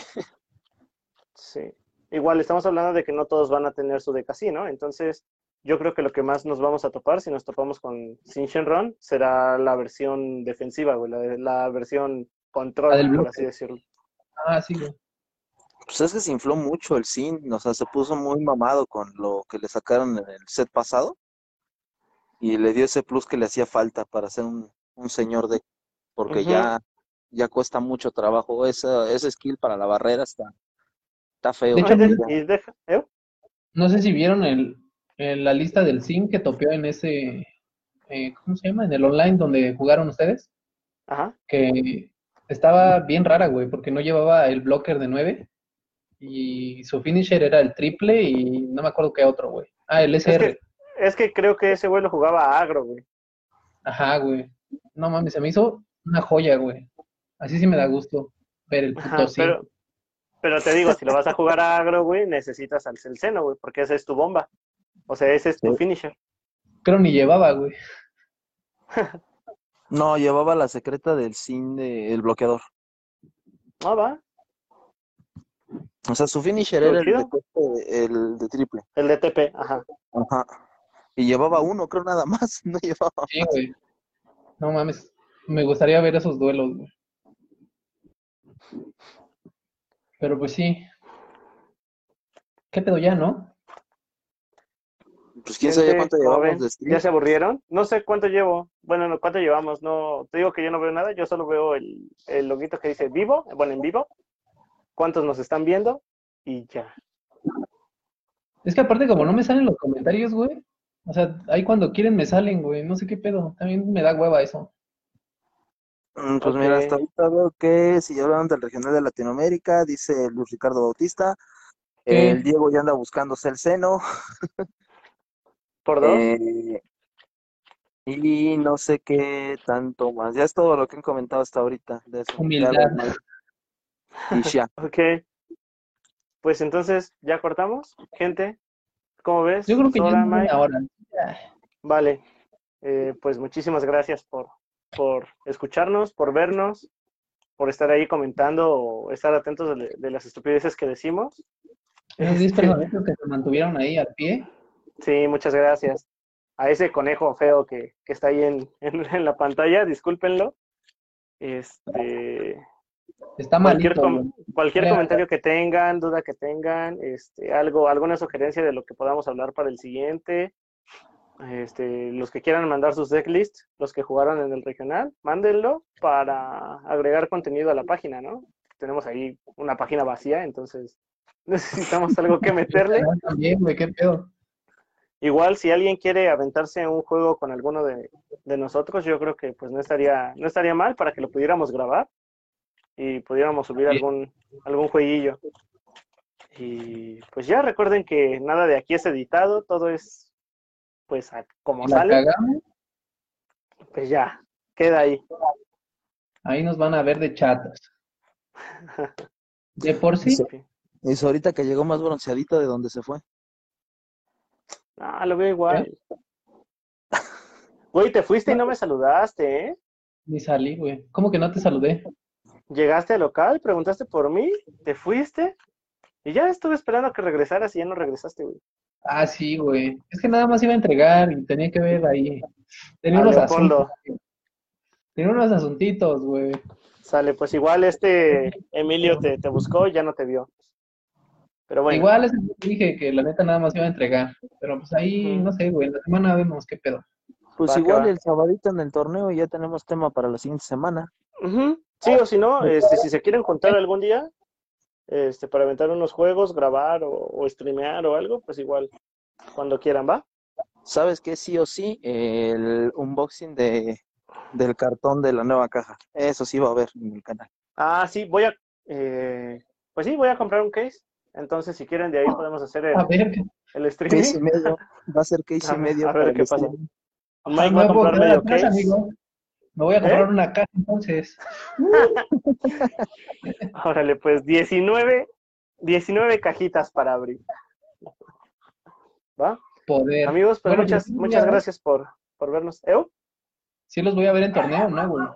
Sí. Igual estamos hablando de que no todos van a tener su deck así, ¿no? Entonces, yo creo que lo que más nos vamos a topar, si nos topamos con Sin Shenron, será la versión defensiva, güey, la, la versión control, La del por así decirlo. Ah, sí, güey. Pues es que se infló mucho el Sin, o sea, se puso muy mamado con lo que le sacaron en el set pasado y le dio ese plus que le hacía falta para ser un, un señor de porque ya, ya cuesta mucho trabajo. Esa, ese skill para la barrera está, está feo. De hecho, ¿eh? No sé si vieron el, el- la lista del Sim que topeó en ese, eh, ¿cómo se llama? En el online donde jugaron ustedes. Ajá. Que estaba bien rara, güey, porque no llevaba el blocker de 9 y su finisher era el triple y no me acuerdo qué otro, güey. Ah, el SR. que- Es que creo que ese güey lo jugaba agro, güey. Ajá, güey. No mames, se me hizo una joya, güey. Así sí me da gusto ver el puto Ajá, Sim. pero, pero te digo, si lo vas a jugar a agro, güey, necesitas al Celceno, güey, porque esa es tu bomba. O sea, ese es tu Sí. finisher. Creo ni llevaba, güey. <laughs> No, llevaba la secreta del Sin de, el bloqueador. Ah, va. O sea, su finisher era de, el de triple. El de TP, ajá. Ajá. Y llevaba uno, creo nada más, <laughs> no llevaba. Sí, güey. No mames. Me gustaría ver esos duelos, güey. Pero pues sí. ¿Qué pedo ya, no? Pues quién sabe cuánto ¿cómo llevamos ven? de stream. ¿Ya se aburrieron? No sé cuánto llevo. Bueno, no, ¿cuánto llevamos? No, te digo que yo no veo nada, yo solo veo el, el loguito que dice vivo, bueno, en vivo. ¿Cuántos nos están viendo? Y ya. Es que aparte como no me salen los comentarios, güey. O sea, ahí cuando quieren me salen, güey. No sé qué pedo. También me da hueva eso. Mm, Pues mira, hasta ahorita veo que si ya hablaron del regional de Latinoamérica, dice Luis Ricardo Bautista, ¿Qué? el Diego ya anda buscando el seno, <laughs> ¿Por dos? eh, y no sé qué tanto más. Ya es todo lo que han comentado hasta ahorita de eso. Humildad. Y ya. <laughs> Ok. Pues entonces, ¿ya cortamos? Gente, ¿cómo ves? Yo creo que ya Sora, es una Mike. hora. Vale. Eh, pues muchísimas gracias por, por escucharnos, por vernos, por estar ahí comentando o estar atentos de, de las estupideces que decimos. Esos 10 personitas que se mantuvieron ahí al pie. Sí, muchas gracias. A ese conejo feo que, que está ahí en, en, en la pantalla, discúlpenlo. Este, Está cualquier malito, com- cualquier Mira, comentario que tengan, duda que tengan, este, algo, alguna sugerencia de lo que podamos hablar para el siguiente, este, los que quieran mandar sus decklists, los que jugaron en el regional, mándenlo para agregar contenido a la página, ¿no? tenemos ahí una página vacía, entonces <laughs> necesitamos algo que <laughs> meterle. Ah, También, qué pedo. Igual, si alguien quiere aventarse un juego con alguno de, de nosotros, yo creo que pues no estaría, no estaría mal para que lo pudiéramos grabar y pudiéramos subir Sí. algún, algún jueguillo. Y pues ya recuerden que nada de aquí es editado, todo es pues a- como La sale, cagamos, pues ya, queda ahí. ahí nos van a ver de chatas. De por sí. Y ahorita que llegó más bronceadita de donde se fue. Ah, lo veo igual. Güey, te fuiste y no me saludaste, ¿eh? ni salí, güey. ¿Cómo que no te saludé? Llegaste al local, preguntaste por mí, te fuiste y ya estuve esperando a que regresaras y ya no regresaste, güey. Ah, sí, güey. Es que nada más iba a entregar y tenía que ver ahí. Tenía A unos Leopoldo. asuntos. Tenía unos asuntitos, güey. Sale, pues igual este Emilio te, te buscó y ya no te vio. Pero bueno, Igual es que dije que la neta nada más iba a entregar. Pero pues ahí, no sé, güey. En la semana vemos qué pedo. Pues Va igual el sabadito en el torneo y ya tenemos tema para la siguiente semana. sí o si no, este, si se quieren juntar algún día, este, para aventar unos juegos, grabar o, o streamear o algo, pues igual, cuando quieran, ¿va? ¿Sabes qué? Sí o sí, el unboxing de, del cartón de la nueva caja. Eso sí va a haber en el canal. Ah, sí, voy a, eh, pues sí, voy a comprar un case. Entonces, si quieren, de ahí podemos hacer el, A ver, el Case y streaming. medio. Va a ser case A y ver, medio. a ver para qué el pasa. streaming. Mike va a comprar medio case. amigo. Me voy a comprar ¿Eh? una caja entonces. <laughs> Órale, pues 19, 19 cajitas para abrir. ¿Va? Poder. Amigos, pues Bueno, muchas, pues, muchas gracias por, por vernos. ¿Eu? Sí los voy a ver en torneo, ¿no, güey?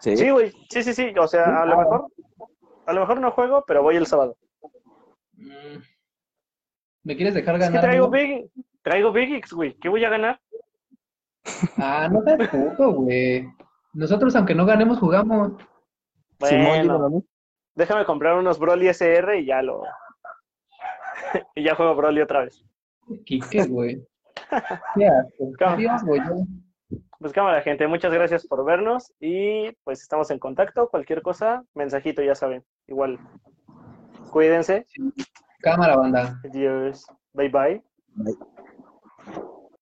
Sí. Sí, güey. Sí, sí, sí. O sea, a lo mejor, a lo mejor no juego, pero voy el sábado. Mm. ¿Me quieres dejar Es que ganar? traigo amigo? Big, traigo Big X, güey. ¿Qué voy a ganar? Ah, no te puto, güey. Nosotros, aunque no ganemos, jugamos. Bueno, déjame comprar unos Broly SR y ya lo. <laughs> y ya juego Broly otra vez. Quique, güey. <laughs> Qué. Adiós, güey. Pues cámara, gente. Muchas gracias por vernos y pues estamos en contacto. Cualquier cosa, mensajito, ya saben. Igual. Cuídense. Cámara, banda. Adiós. Bye bye. Bye.